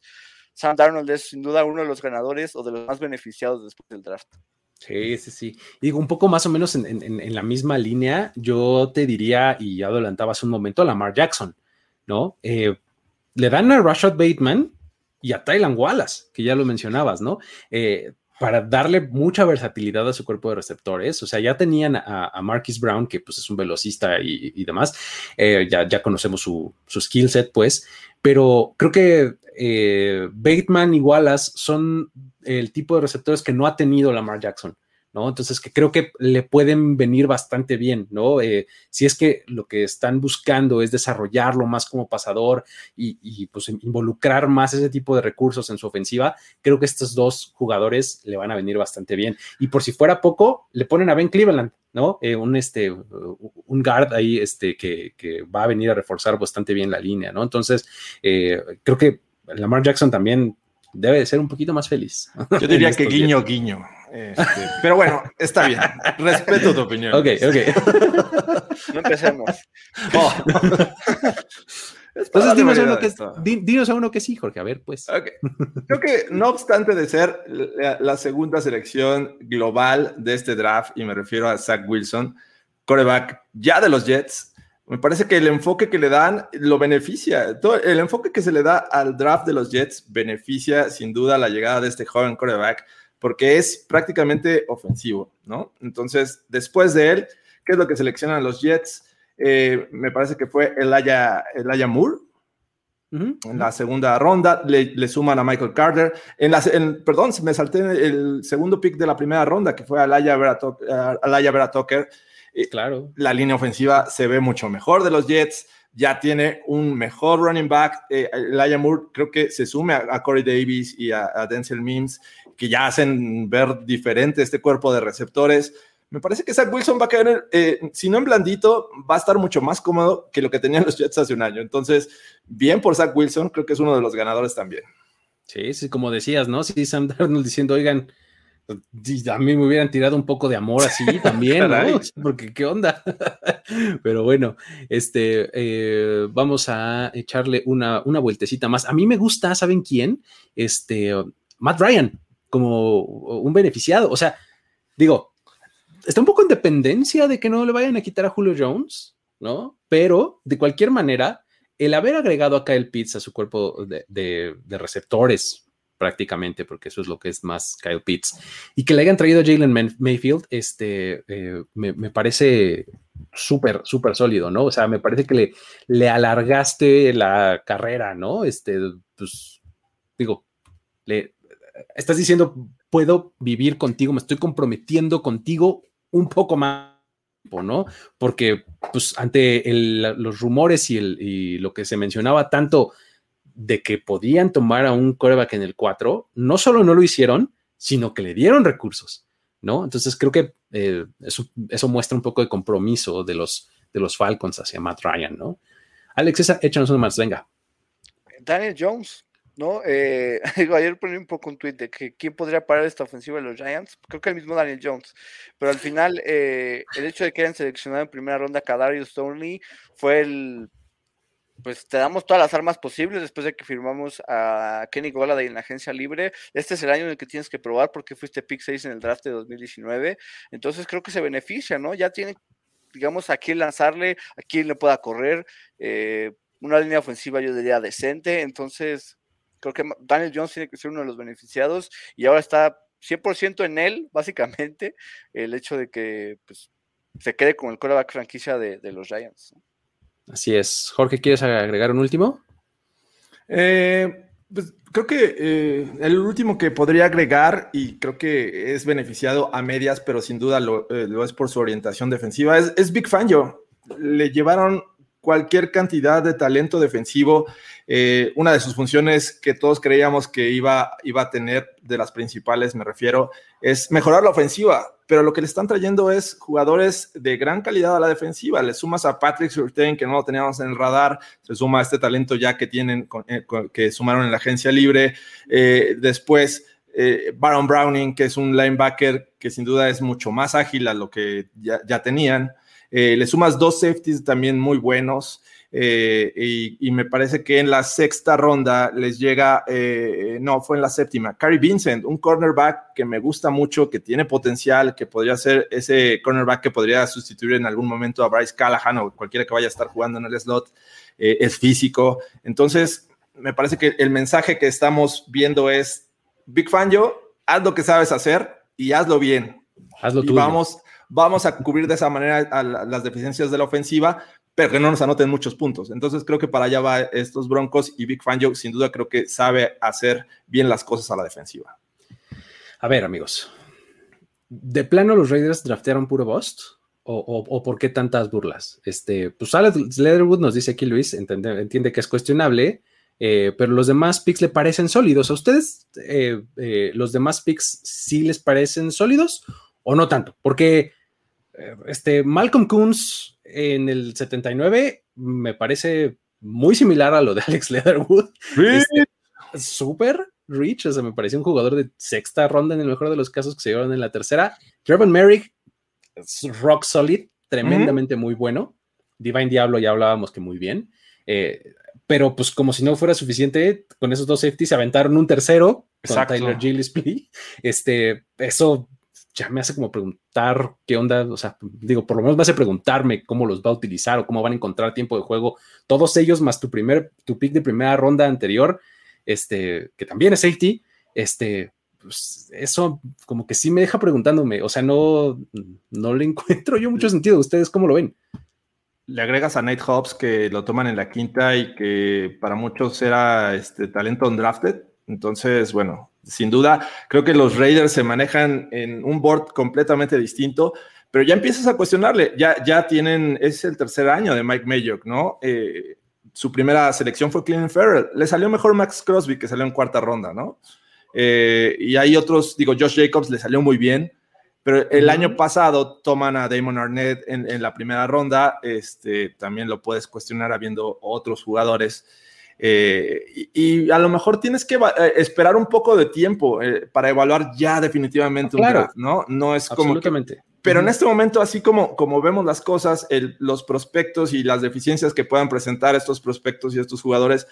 Sam Darnold es sin duda uno de los ganadores o de los más beneficiados después del draft. Sí, sí, sí. digo, un poco más o menos en, la misma línea, yo te diría, y ya adelantabas un momento, a Lamar Jackson, ¿no? Eh, le dan a Rashad Bateman y a Tylan Wallace, que ya lo mencionabas, ¿no? Eh, para darle mucha versatilidad a su cuerpo de receptores. O sea, ya tenían a, Marquis Brown, que pues es un velocista y, demás. Eh, ya, conocemos su skill set, pues. Pero creo que eh, Bateman y Wallace son el tipo de receptores que no ha tenido Lamar Jackson. ¿no? Entonces, que creo que le pueden venir bastante bien, ¿no? Eh, si es que lo que están buscando es desarrollarlo más como pasador y, pues involucrar más ese tipo de recursos en su ofensiva, creo que estos dos jugadores le van a venir bastante bien. Y por si fuera poco, le ponen a Ben Cleveland, ¿no? Eh, un, este, un guard ahí este, que, va a venir a reforzar bastante bien la línea, ¿no? Entonces, creo que Lamar Jackson también debe de ser un poquito más feliz. Yo diría que guiño, guiño. Este, pero bueno, está bien. Respeto tu opinión. Ok, ok. No empecemos. <laughs> Oh. Entonces, dinos a, uno que, dinos a uno que sí, Jorge. A ver, pues. Creo que no obstante de ser la, segunda selección global de este draft, y me refiero a Zach Wilson, coreback ya de los Jets, me parece que el enfoque que le dan lo beneficia. Todo, el enfoque que se le da al draft de los Jets beneficia sin duda la llegada de este joven coreback porque es prácticamente ofensivo, ¿no? Entonces, después de él, ¿qué es lo que seleccionan los Jets? Eh, me parece que fue Elijah, Elijah Moore. En la segunda ronda le, suman a Michael Carter. En la, perdón, me salté el segundo pick de la primera ronda, que fue Alaya Vera Tucker. Eh, claro. La línea ofensiva se ve mucho mejor de los Jets. Ya tiene un mejor running back. Eh, Elijah Moore creo que se sume a, Corey Davis y a, a Denzel Mims que ya hacen ver diferente este cuerpo de receptores. Me parece que Zach Wilson va a quedar, eh, si no en blandito, va a estar mucho más cómodo que lo que tenían los Jets hace un año. Entonces, bien por Zach Wilson, creo que es uno de los ganadores también. Sí, sí, como decías, ¿no? Sí, Sam Darnold diciendo, oigan, a mí me hubieran tirado un poco de amor así <laughs> también, ¿no? <laughs> Porque qué onda. <laughs> Pero bueno, este, eh, vamos a echarle una, una vueltecita más. A mí me gusta, ¿saben quién? Este, Matt Ryan como un beneficiado. O sea, digo, está un poco en dependencia de que no le vayan a quitar a Julio Jones, ¿no? Pero de cualquier manera, el haber agregado a Kyle Pitts a su cuerpo de, receptores prácticamente, porque eso es lo que es más Kyle Pitts, y que le hayan traído a Jalen Mayfield, este, eh, me, parece súper, súper sólido, ¿no? O sea, me parece que le, le alargaste la carrera, ¿no? Este, pues, digo, le, estás diciendo, puedo vivir contigo, me estoy comprometiendo contigo un poco más, ¿no? Porque, pues, ante los rumores y, el, lo que se mencionaba tanto de que podían tomar a un coreback en el 4, no solo no lo hicieron, sino que le dieron recursos, ¿no? Entonces creo que eh, eso, muestra un poco de compromiso de los, de los Falcons hacia Matt Ryan, ¿no? Alex, échanos una más, venga. Daniel Jones, ¿no? Eh, <laughs> ayer poní un poco un tweet de que quién podría parar esta ofensiva de los Giants. Creo que el mismo Daniel Jones. Pero al final, eh, el hecho de que hayan seleccionado en primera ronda a Kadarius Stoney fue el. Pues te damos todas las armas posibles después de que firmamos a Kenny Golladay en la agencia libre. Este es el año en el que tienes que probar porque fuiste pick 6 en el draft de 2019. Entonces creo que se beneficia, ¿no? Ya tiene, digamos, a quién lanzarle, a quién le pueda correr. Eh, una línea ofensiva, yo diría, decente. Entonces, Creo que Daniel Jones tiene que ser uno de los beneficiados y ahora está 100% en él, <laughs> básicamente, el hecho de que pues, se quede con el quarterback franquicia de, los Giants. Así es. Jorge, ¿quieres agregar un último? Eh, pues creo que eh, el último que podría agregar, y creo que es beneficiado a medias, pero sin duda lo, eh, es por su orientación defensiva, es, es Big Fangio. Le llevaron cualquier cantidad de talento defensivo. Eh, una de sus funciones que todos creíamos que iba, iba a tener, de las principales me refiero, es mejorar la ofensiva, pero lo que le están trayendo es jugadores de gran calidad a la defensiva. Le sumas a Patrick Surtain, que no lo teníamos en el radar, se suma a este talento ya que tienen, eh, que sumaron en la agencia libre. Eh, después eh, Baron Browning, que es un linebacker que sin duda es mucho más ágil a lo que ya, tenían. Eh, le sumas dos safeties también muy buenos. Eh, y, me parece que en la sexta ronda les llega, no, fue en la séptima, Cary Vincent, un cornerback que me gusta mucho, que tiene potencial, que podría ser ese cornerback que podría sustituir en algún momento a Bryce Callahan o cualquiera que vaya a estar jugando en el slot, es físico. Entonces, me parece que el mensaje que estamos viendo es Big Fan yo, haz lo que sabes hacer y hazlo bien. Hazlo y vamos, vamos a cubrir de esa manera las deficiencias de la ofensiva, pero que no nos anoten muchos puntos. Entonces creo que para allá va estos Broncos y Big Fan yo sin duda creo que sabe hacer bien las cosas a la defensiva. A ver, amigos. ¿De plano los Raiders draftearon puro bust? ¿O, por qué tantas burlas? Este, pues Alex Leatherwood nos dice aquí Luis, entiende, entiende que es cuestionable, eh, pero los demás picks le parecen sólidos. ¿A ustedes eh, eh, los demás picks sí les parecen sólidos o no tanto? Porque este Malcolm Coons en el 79 me parece muy similar a lo de <laughs> Alex Leatherwood. Este, súper rich, o sea, me pareció un jugador de sexta ronda en el mejor de los casos que se llevaron en la tercera. Trevor Merrick, rock solid, tremendamente muy bueno. Divine Diablo ya hablábamos que muy bien. Eh, pero pues como si no fuera suficiente, con esos dos safeties se aventaron un tercero con Tyler Gillespie. Este, eso me hace como preguntar qué onda, o sea, digo, por lo menos me hace preguntarme cómo los va a utilizar o cómo van a encontrar tiempo de juego. Todos ellos más tu primer, tu pick de primera ronda anterior, este, que también es safety, este, pues eso como que sí me deja preguntándome, o sea, no, no le <laughs> encuentro yo mucho sentido. ¿Ustedes cómo lo ven? le agregas a Nate Hobbs que lo toman en la quinta y que para muchos era este talento undrafted. Entonces, bueno, sin duda, creo que los Raiders se manejan en un board completamente distinto, pero ya empiezas a cuestionarle. Ya, ya tienen, es el tercer año de Mike Mayock, ¿no? Eh, su primera selección fue Clean Farrell. Le salió mejor Max Crosby, que salió en cuarta ronda, ¿no? Eh, y hay otros, digo, Josh Jacobs le salió muy bien. Pero el año pasado toman a Damon Arnett en, la primera ronda. Este, también lo puedes cuestionar habiendo otros jugadores. Eh, y, a lo mejor tienes que eh, esperar un poco de tiempo eh, para evaluar ya definitivamente un draft, ¿no? No es como. Absolutamente. pero en este momento, así como, como vemos las cosas, los prospectos y las deficiencias que puedan presentar estos prospectos y estos jugadores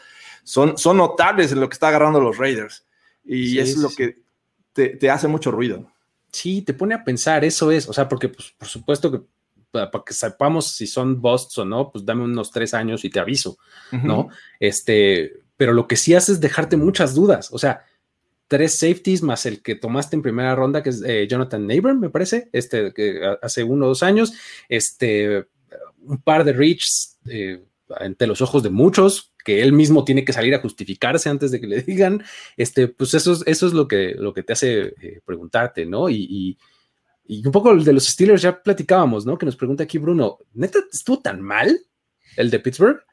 son, son notables en lo que está agarrando los Raiders. Y eso es lo que te, te hace mucho ruido. Sí, te pone a pensar, eso es, o sea, porque pues, por supuesto que para, que sepamos si son busts o no, pues dame unos tres años y te aviso, ¿no? Este, pero lo que sí hace es dejarte muchas dudas, o sea, tres safeties más el que tomaste en primera ronda, que es eh, Jonathan Neighbor, me parece, este, que hace uno o dos años, este, un par de reaches eh, ante los ojos de muchos, que él mismo tiene que salir a justificarse antes de que le digan, este, pues eso es, eso es lo, que, lo que te hace eh, preguntarte, ¿no? Y, un poco el de los Steelers ya platicábamos, ¿no? Que nos pregunta aquí Bruno, ¿neta estuvo tan mal el de Pittsburgh?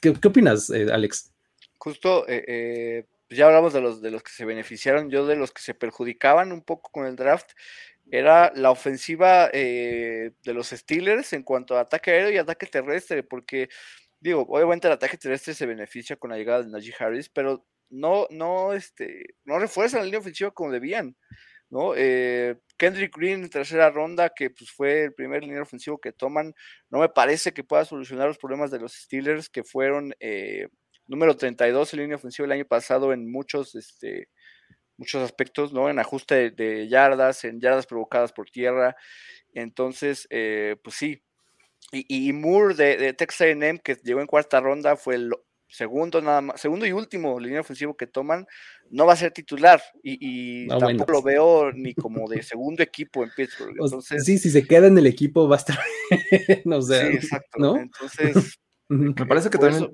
¿Qué, opinas, eh, Alex? Justo, eh, pues ya hablamos de los, de los que se beneficiaron, yo de los que se perjudicaban un poco con el draft, era la ofensiva de los Steelers en cuanto a ataque aéreo y ataque terrestre, porque digo, obviamente el ataque terrestre se beneficia con la llegada de Najee Harris, pero no, no, este, no refuerzan la línea ofensiva como debían, ¿no? Eh, Kendrick Green en tercera ronda, que pues fue el primer línea ofensivo que toman, no me parece que pueda solucionar los problemas de los Steelers, que fueron eh, número 32 en línea ofensiva el año pasado en muchos, este, muchos aspectos, ¿no? En ajuste de, yardas, en yardas provocadas por tierra. Entonces, eh, pues sí, y, Moore de, Texas AM, que llegó en cuarta ronda, fue el segundo nada más, segundo y último línea ofensivo que toman, no va a ser titular y, tampoco lo veo ni como de segundo equipo en Pittsburgh. Entonces, sí, si se queda en el equipo va a estar, <laughs> no sé, sí, exacto. Entonces, me parece que también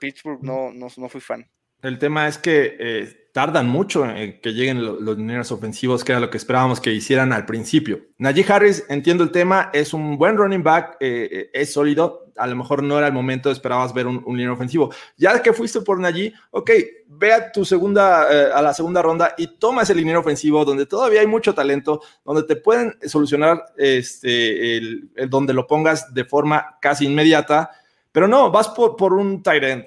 Pittsburgh no, no, no fui fan. El tema es que eh, tardan mucho en que lleguen los, los ofensivos, que era lo que esperábamos que hicieran al principio. Najee Harris, entiendo el tema, es un buen running back, eh, eh, es sólido. A lo mejor no era el momento, esperabas ver un, un ofensivo. Ya que fuiste por Najee, ok, ve a tu segunda, a la segunda ronda y toma ese liniero ofensivo donde todavía hay mucho talento, donde te pueden solucionar este, donde lo pongas de forma casi inmediata. Pero no, vas por, por un tight end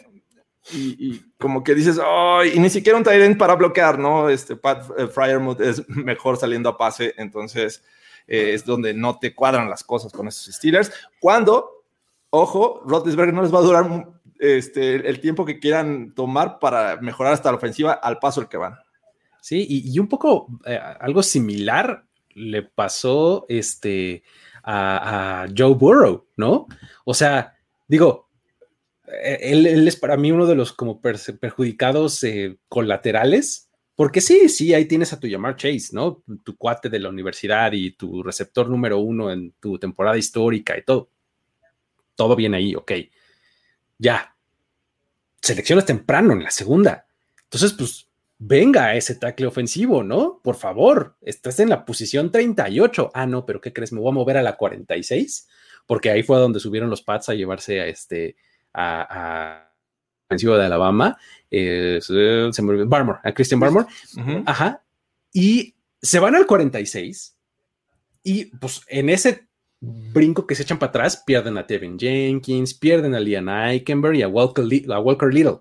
y, como que dices, ay, y ni siquiera un tight para bloquear, ¿no? Este Pat eh, Fryermuth es mejor saliendo a pase, entonces eh, es donde no te cuadran las cosas con esos Steelers. Cuando, ojo, Roethlisberger no les va a durar este, el tiempo que quieran tomar para mejorar hasta la ofensiva al paso el que van. Sí, y, un poco eh, algo similar le pasó este, a Joe Burrow, ¿no? O sea, digo, eh, él, es para mí uno de los como perjudicados eh, colaterales, porque sí, sí, ahí tienes a tu llamar Chase, ¿no? Tu cuate de la universidad y tu receptor número uno en tu temporada histórica y todo. Todo bien ahí, ok. Ya. Selecciones temprano en la segunda. Entonces, pues, venga ese tackle ofensivo, ¿no? Por favor, estás en la posición 38. Ah, no, pero ¿qué crees? Me voy a mover a la 46, porque ahí fue donde subieron los Pats a llevarse a este a, de Alabama, eh, se me Barmore, a Christian Barmore, ajá, y se van al 46 y pues en ese brinco que se echan para atrás pierden a Tevin Jenkins, pierden a Liam Eikenberg y a Walker, a Walker Little,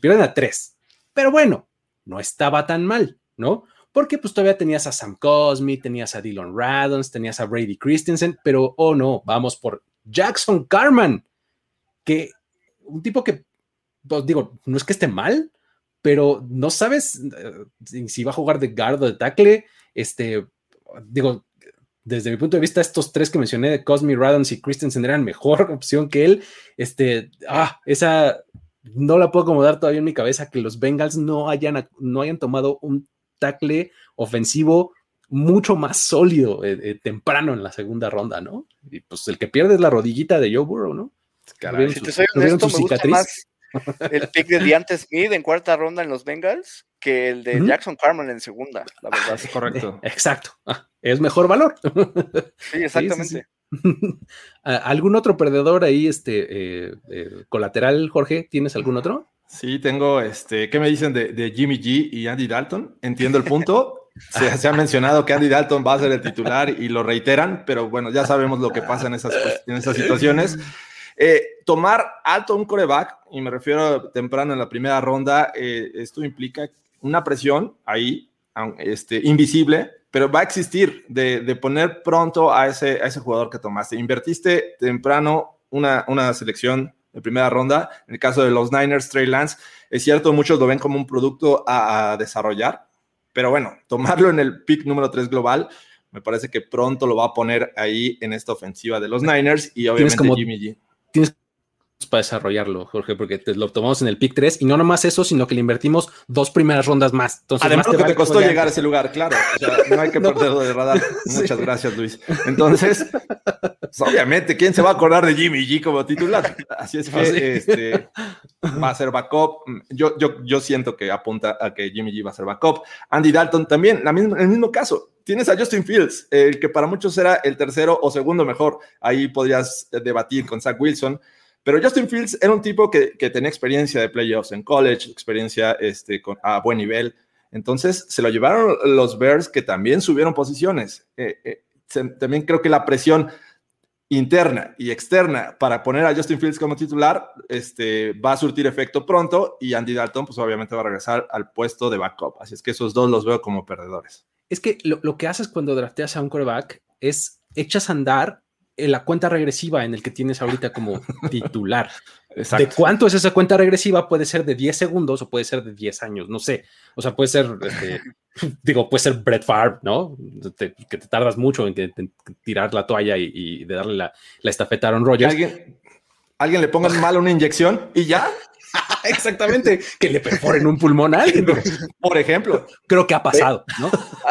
pierden a tres, pero bueno, no estaba tan mal, ¿no? Porque pues todavía tenías a Sam Cosme, tenías a Dylan Radons, tenías a Brady Christensen, pero oh no, vamos por Jackson Carman, que un tipo que, pues digo, no es que esté mal, pero no sabes eh, si va a jugar de guard o de tackle. Este, digo, desde mi punto de vista, estos tres que mencioné de Cosme, Radons y Christensen eran mejor <laughs> opción que él. Este, ah, esa no la puedo acomodar todavía en mi cabeza que los Bengals no hayan, no hayan tomado un tackle ofensivo mucho más sólido eh, eh, temprano en la segunda ronda, ¿no? Y pues el que pierde es la rodillita de Joe Burrow, ¿no? Si te soy honesto, me gusta más el pick de Diante Smith en cuarta ronda en los Bengals que el de Jackson Carmen en segunda, la verdad. es correcto. <laughs> exacto. Ah, es mejor valor. Sí, exactamente. <laughs> Ah, ¿Algún otro perdedor ahí, este, eh, eh, colateral, Jorge? ¿Tienes algún otro? Sí, tengo, este, ¿qué me dicen de, Jimmy G y Andy Dalton? Entiendo el punto. <laughs> Se, se, ha mencionado que Andy Dalton va a ser el titular y lo reiteran, pero bueno, ya sabemos lo que pasa en esas, en esas situaciones. Eh, tomar alto un coreback, y me refiero temprano en la primera ronda, eh, esto implica una presión ahí, este, invisible, pero va a existir de, poner pronto a ese, a ese jugador que tomaste. Invertiste temprano una, una selección de primera ronda. En el caso de los Niners, Trey Lance, es cierto, muchos lo ven como un producto a, desarrollar, pero bueno, tomarlo en el pick número 3 global, me parece que pronto lo va a poner ahí en esta ofensiva de los Niners y obviamente Jimmy G tienes para desarrollarlo, Jorge, porque te lo tomamos en el pick 3 y no nomás eso, sino que le invertimos dos primeras rondas más. Entonces, Además, lo que te costó llegar a ese lugar, claro. no hay que <laughs> perderlo de radar. <laughs> Muchas gracias, Luis. Entonces, pues, obviamente, ¿quién se va a acordar de Jimmy G como titular? Así es que este, <laughs> va a ser backup. Yo, yo, yo siento que apunta a que Jimmy G va a ser backup. Andy Dalton también, la misma, el mismo caso. Tienes a Justin Fields, el que para muchos era el tercero o segundo mejor. Ahí podrías debatir con Zach Wilson. Pero Justin Fields era un tipo que, tenía experiencia de playoffs en college, experiencia este, a buen nivel. Entonces se lo llevaron los Bears que también subieron posiciones. Eh, eh, también creo que la presión interna y externa para poner a Justin Fields como titular este, va a surtir efecto pronto y Andy Dalton pues obviamente va a regresar al puesto de backup. Así es que esos dos los veo como perdedores. Es que lo, lo que haces cuando drafteas a un quarterback es echas a andar la cuenta regresiva en el que tienes ahorita como <laughs> titular. ¿De cuánto es esa cuenta regresiva? Puede ser de 10 segundos o puede ser de 10 años, no sé. O sea, puede ser, este, <laughs> digo, puede ser Brett Favre, ¿no? que te tardas mucho en, tirar la toalla y, de darle la, la, estafeta a Aaron Rodgers. ¿Alguien, alguien le ponga mal una inyección y ya. <laughs> Exactamente, que le perforen un pulmón a alguien. Por ejemplo. Creo que ha pasado, ¿no?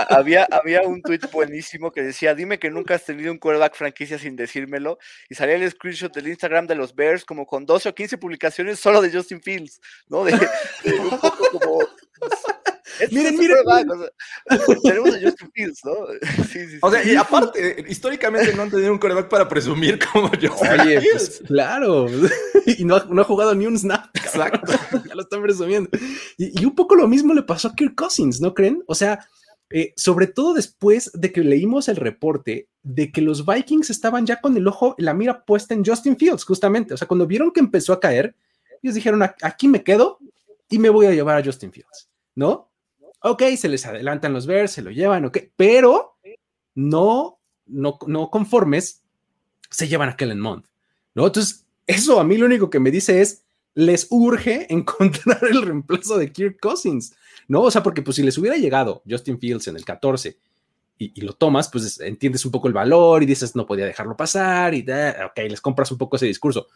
Había, había un tweet buenísimo que decía, dime que nunca has tenido un quarterback franquicia sin decírmelo. Y salía el screenshot del Instagram de los Bears como con 12 o 15 publicaciones solo de Justin Fields, ¿no? De, un poco como... miren, miren. <laughs> tenemos a Justin Fields, ¿no? <laughs> Sí, sí, o sea, y aparte, históricamente no han tenido un coreback para presumir como yo. Oye, pues, claro. <laughs> y no ha, no ha, jugado ni un snap. Exacto. ya lo están presumiendo. Y, y, un poco lo mismo le pasó a Kirk Cousins, ¿no creen? O sea, eh, sobre todo después de que leímos el reporte de que los Vikings estaban ya con el ojo, la mira puesta en Justin Fields, justamente. O sea, cuando vieron que empezó a caer, ellos dijeron, aquí me quedo y me voy a llevar a Justin Fields, ¿no? Ok, se les adelantan los Bears, se lo llevan, ok, pero no, no, no conformes, se llevan a Kellen Mond, ¿no? Entonces, eso a mí lo único que me dice es, les urge <laughs> encontrar el reemplazo de Kirk Cousins, ¿no? O sea, porque pues si les hubiera llegado Justin Fields en el 14 y, lo tomas, pues entiendes un poco el valor y dices, no podía dejarlo pasar y, ok, les compras un poco ese discurso.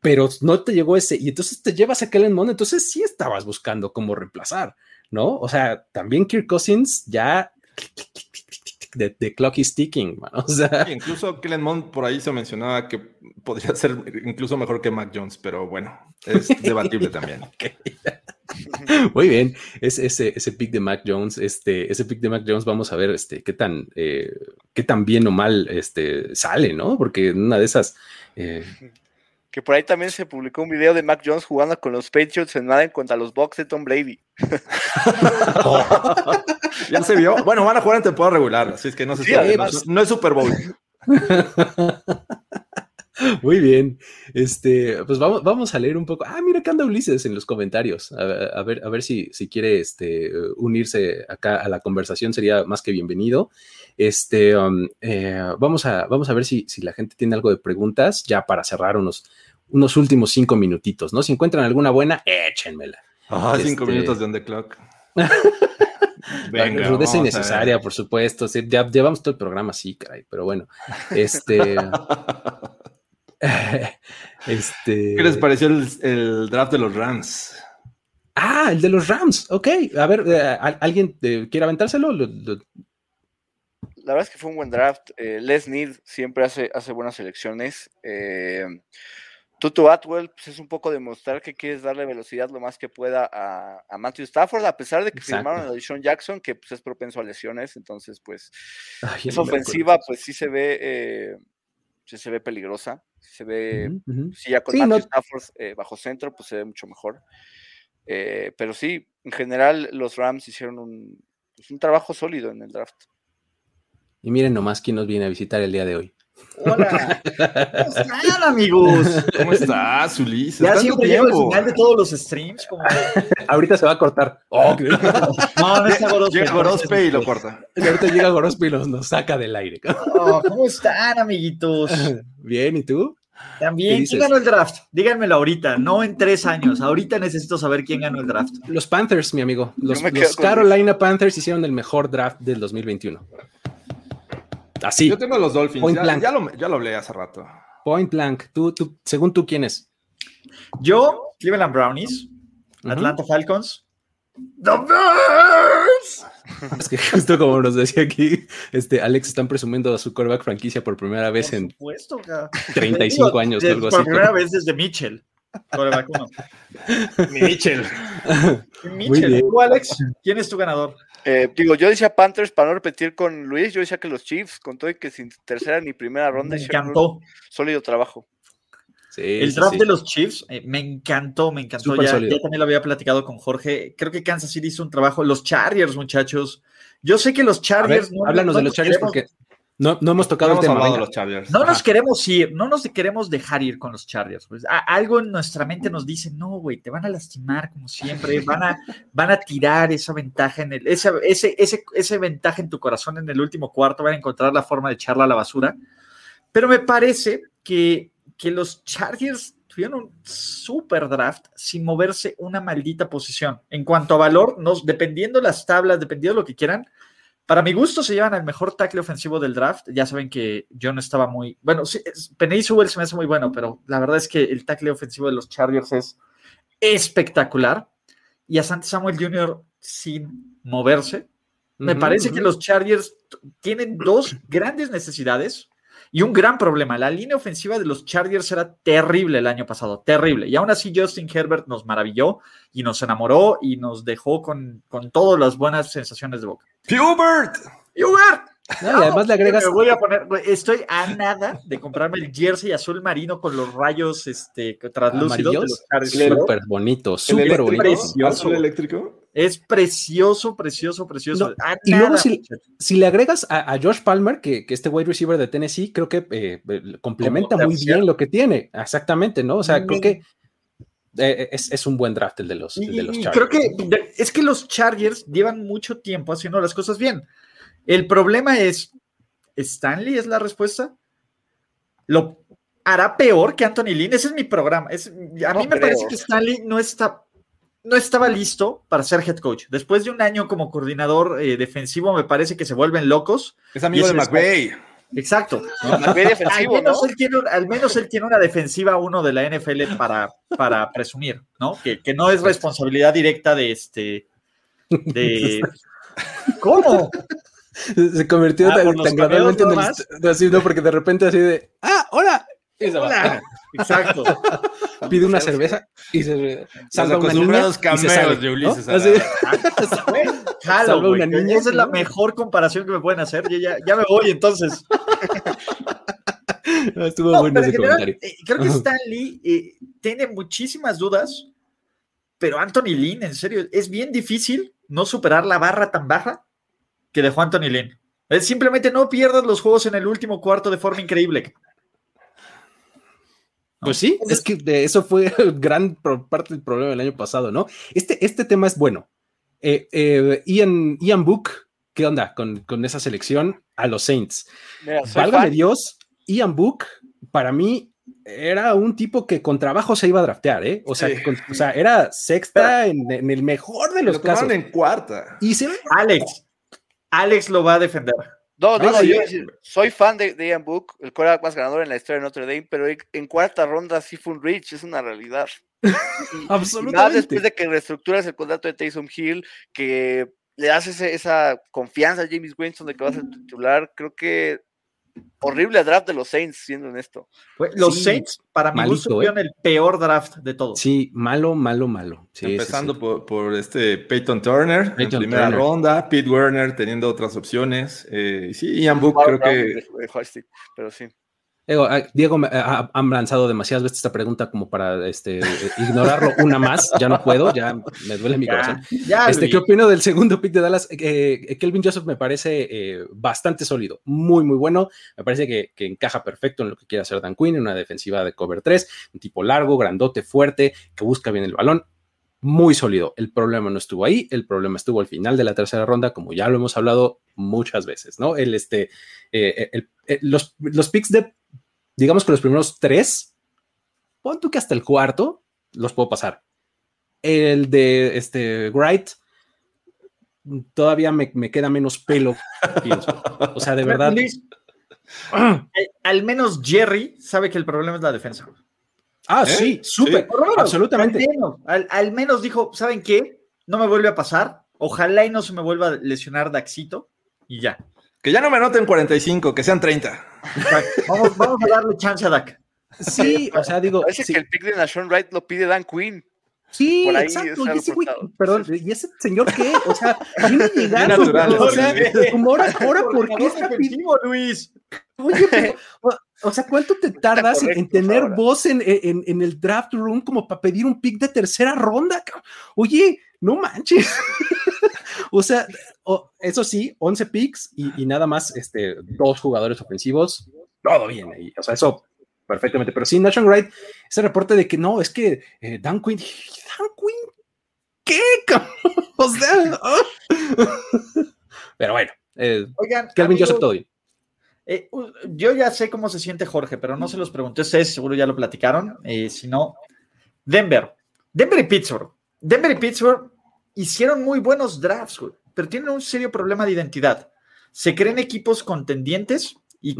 Pero no te llegó ese y entonces te llevas a Kellen Mond, entonces sí estabas buscando cómo reemplazar, ¿no? O sea, también Kirk Cousins ya de, clock is ticking, O sea, incluso Kellen Mond por ahí se mencionaba que podría ser incluso mejor que Mac Jones, pero bueno, es <laughs> debatible también. Muy bien, es, ese, ese pick de Mac Jones, este, ese pick de Mac Jones, vamos a ver este, qué tan, eh, qué tan bien o mal este, sale, ¿no? Porque una de esas. Eh, que por ahí también se publicó un video de Mac Jones jugando con los Patriots en Madden contra los Bucks de Tom Brady. <laughs> ya se vio. Bueno, van a jugar en temporada regular, así es que no se sabe, no, es Super Bowl. <laughs> Muy bien. Este, pues vamos, vamos a leer un poco. Ah, mira que anda Ulises en los comentarios. A, ver, a ver si, si quiere este, unirse acá a la conversación, sería más que bienvenido. Este, um, eh, vamos, a, vamos a ver si, si la gente tiene algo de preguntas ya para cerrar unos, unos últimos cinco minutitos, ¿no? Si encuentran alguna buena, échenmela. Ah, cinco este, minutos de on the clock. <laughs> Venga, rudeza innecesaria, por supuesto. ya llevamos todo el programa así, caray, pero bueno. Este. <laughs> este. ¿Qué les pareció el, draft de los Rams? Ah, el de los Rams. Ok. A ver, eh, ¿alguien eh, quiere aventárselo? La verdad es que fue un buen draft. Eh, Les Need siempre hace, hace buenas selecciones. Tutu Atwell pues, es un poco demostrar que quieres darle velocidad lo más que pueda a, Matthew Stafford, a pesar de que firmaron a Deshaun Jackson, que pues, es propenso a lesiones, entonces pues esa ofensiva pues sí se ve, eh, se ve peligrosa, se ve, si ya con Matthew Stafford eh, bajo centro, pues se ve mucho mejor. Eh, pero sí, en general los Rams hicieron un, pues, un trabajo sólido en el draft. Y miren nomás quién nos viene a visitar el día de hoy. Hola, ¿cómo están, amigos? ¿Cómo estás, Ulises? Ya siempre llego al final de todos los streams. Como... <laughs> ahorita se va a cortar. Oh, <laughs> no, no está Gorospe. Llega Gorospe y lo corta. Y ahorita llega Gorospe y nos, saca del aire. <laughs> Oh, ¿Cómo están, amiguitos? Bien, ¿y tú? También, ¿quién ganó el draft? Díganmelo ahorita, no en tres años. Ahorita necesito saber quién ganó el draft. Los Panthers, mi amigo. Los, los Carolina Panthers hicieron el mejor draft del 2021. Así. Yo tengo los Dolphins. Ya, lo, ya, hablé hace rato. Point blank. Tú, tú, según tú, ¿quién es? Yo, Cleveland Brownies, Atlanta Falcons. ¡The Bears! <laughs> Es que justo como nos decía aquí, este, Alex están presumiendo a su coreback franquicia por primera vez en supuesto, 35 años. algo por primera vez desde Mitchell. <laughs> Mitchell. Mitchell. ¿Tú, Alex? ¿Quién es tu ganador? Eh, digo, yo decía Panthers para no repetir con Luis, yo decía que los Chiefs, con todo y que sin tercera ni primera ronda, me encantó. sólido trabajo. el draft de los Chiefs eh, me encantó, me encantó. Ya, también lo había platicado con Jorge. Creo que Kansas City hizo un trabajo. Los Chargers, muchachos. Yo sé que los Chargers. háblanos de los Chargers porque no, no hemos tocado el tema. De los Chargers. No nos queremos ir, no nos queremos dejar ir con los Chargers. Pues, algo en nuestra mente nos dice, no, güey, te van a lastimar como siempre, van a, van a tirar esa ventaja en el, ese, ese, ese, ese ventaja en tu corazón en el último cuarto, van a encontrar la forma de echarla a la basura. Pero me parece que, que los Chargers tuvieron un super draft sin moverse una maldita posición. En cuanto a valor, nos, dependiendo las tablas, dependiendo lo que quieran, para mi gusto se llevan al mejor tackle ofensivo del draft. Ya saben que yo no estaba muy... Bueno, sí, Penny Sewell se me hace muy bueno, pero la verdad es que el tackle ofensivo de los Chargers es espectacular. Y a Santi Samuel Jr. sin moverse. Me parece que los Chargers tienen dos grandes necesidades y un gran problema. La línea ofensiva de los Chargers era terrible el año pasado, terrible. Y aún así Justin Herbert nos maravilló y nos enamoró y nos dejó con, con todas las buenas sensaciones de boca. Hubert. Hubert. y además le agregas. voy a poner, estoy a nada de comprarme el jersey azul marino con los rayos este, translúcidos. Súper bonito, súper bonito. ¿Azul eléctrico? Es precioso, precioso, precioso. y luego, si, le agregas a, Josh Palmer, que, este wide receiver de Tennessee, creo que eh, complementa muy bien lo que tiene. Exactamente, ¿no? O sea, creo que eh, es, es un buen draft el de los, el de los Chargers. creo que es que los Chargers llevan mucho tiempo haciendo las cosas bien. El problema es, ¿Stanley es la respuesta? ¿Lo hará peor que Anthony Lynn? Ese es mi programa. Es, a No mí me creo. parece que Stanley no está, no estaba listo para ser head coach. Después de un año como coordinador eh, defensivo, me parece que se vuelven locos. Es amigo de McVay. Exacto. McVay Al defensivo, menos, ¿no? él tiene, un- al menos él tiene una defensiva uno de la NFL para, para presumir, ¿no? Que, que no es responsabilidad directa de este. De... <laughs> ¿Cómo? Se convirtió Ah, tan, tan gradualmente en el, así, ¿no? porque de repente así de, ah, hola, y se va. Hola. Exacto. <laughs> pide una cerveza y se salva una niña acostumbrados y se cameos sale, de ¿no? Ulises Así, Jalo, <laughs> Salva güey, una niña, Esa es la mejor comparación que me pueden hacer. Yo ya, ya me voy entonces. <laughs> estuvo No, bueno ese general, comentario. eh, creo que Ajá. Stanley eh, tiene muchísimas dudas, pero Anthony Lynn, en serio, es bien difícil no superar la barra tan baja que dejó Anthony Lynn. Es simplemente no pierdas los juegos en el último cuarto de forma increíble. Pues sí, es que de eso fue gran pro- parte del problema del año pasado, ¿no? Este, este tema es bueno. Eh, eh, Ian, Ian Book, ¿qué onda con, con esa selección a los Saints? Mira, Válgame fan. Dios, Ian Book, para mí, era un tipo que con trabajo se iba a draftear, ¿eh? O sea, Sí. que con- o sea era sexta en, en el mejor de los Lo casos. en cuarta. Y se Alex, Alex lo va a defender. No, no, No, no, sí. yo soy fan de, de Ian Book, el quarterback más ganador en la historia de Notre Dame, pero en- cuarta ronda sí fue un reach, es una realidad. <laughs> Y más Absolutamente. después de que reestructuras el contrato de Taysom Hill, que le das ese- esa confianza a James Winston de que va a ser titular, creo que horrible draft de los Saints, siendo honesto. Los Sí, Saints, para mi gusto, malito, ¿eh? tuvieron el peor draft de todos. Sí, malo, malo, malo. Sí, Empezando sí. Por, por este Peyton Turner en primera Turner. ronda, Pete Werner teniendo otras opciones. eh, y sí, Ian Book creo que De- de Hostic, pero sí. Diego, ah, Diego me- ha- han lanzado demasiadas veces esta pregunta como para este, eh, ignorarlo una más. Ya no puedo, ya me duele mi corazón. Ya, Este. ¿Qué opino del segundo pick de Dallas? Eh, eh, Kelvin Joseph me parece eh, bastante sólido, muy, muy bueno. Me parece que, que encaja perfecto en lo que quiere hacer Dan Quinn, en una defensiva de cover 3, un tipo largo, grandote, fuerte, que busca bien el balón. Muy sólido. El problema no estuvo ahí, el problema estuvo al final de la tercera ronda, como ya lo hemos hablado muchas veces, ¿no? El, este, eh, el- eh, los, los picks de, digamos que los primeros tres, pon tú que hasta el cuarto los puedo pasar. El de este Wright todavía me, me queda menos pelo, <laughs> pienso. O sea, de verdad. Luis, <clears throat> al, menos Jerry sabe que el problema es la defensa. Ah, ¿Eh? sí, súper, menos, absolutamente. Al menos, al- al menos dijo, ¿saben qué? No me vuelve a pasar. Ojalá y no se me vuelva a lesionar Daxito. Y ya. Que ya no me anoten 45, que sean 30. Vamos, vamos a darle chance a Dak. Sí, o sea, digo, Parece sí, que el pick de Nashon Wright lo pide Dan Quinn. sí, exacto. Y ese güey, perdón, ¿y ese señor qué? O sea, viene llegando, <laughs> natural, o sea, como ahora, ahora, ¿por qué está pidiendo? Luis? Oye, pero, o, o sea, ¿cuánto te tardas en- tener ahora. voz en, en- en el draft room como para pedir un pick de tercera ronda? Oye, no manches. <laughs> o sea, eso sí, 11 picks y, y nada más este, dos jugadores ofensivos, todo bien ahí. O sea, eso perfectamente. Pero sí, Nation Wright, ese reporte de que no, es que eh, Dan Quinn, <laughs> Dan Quinn, ¿qué? <laughs> O sea, <laughs> pero bueno, eh, Oigan, Kelvin Joseph todo bien. eh, yo ya sé cómo se siente Jorge, pero no se los pregunté ustedes, seguro ya lo platicaron. Eh, si no, Denver. Denver y Pittsburgh. Denver y Pittsburgh hicieron muy buenos drafts, güey, pero tienen un serio problema de identidad. Se creen equipos contendientes y,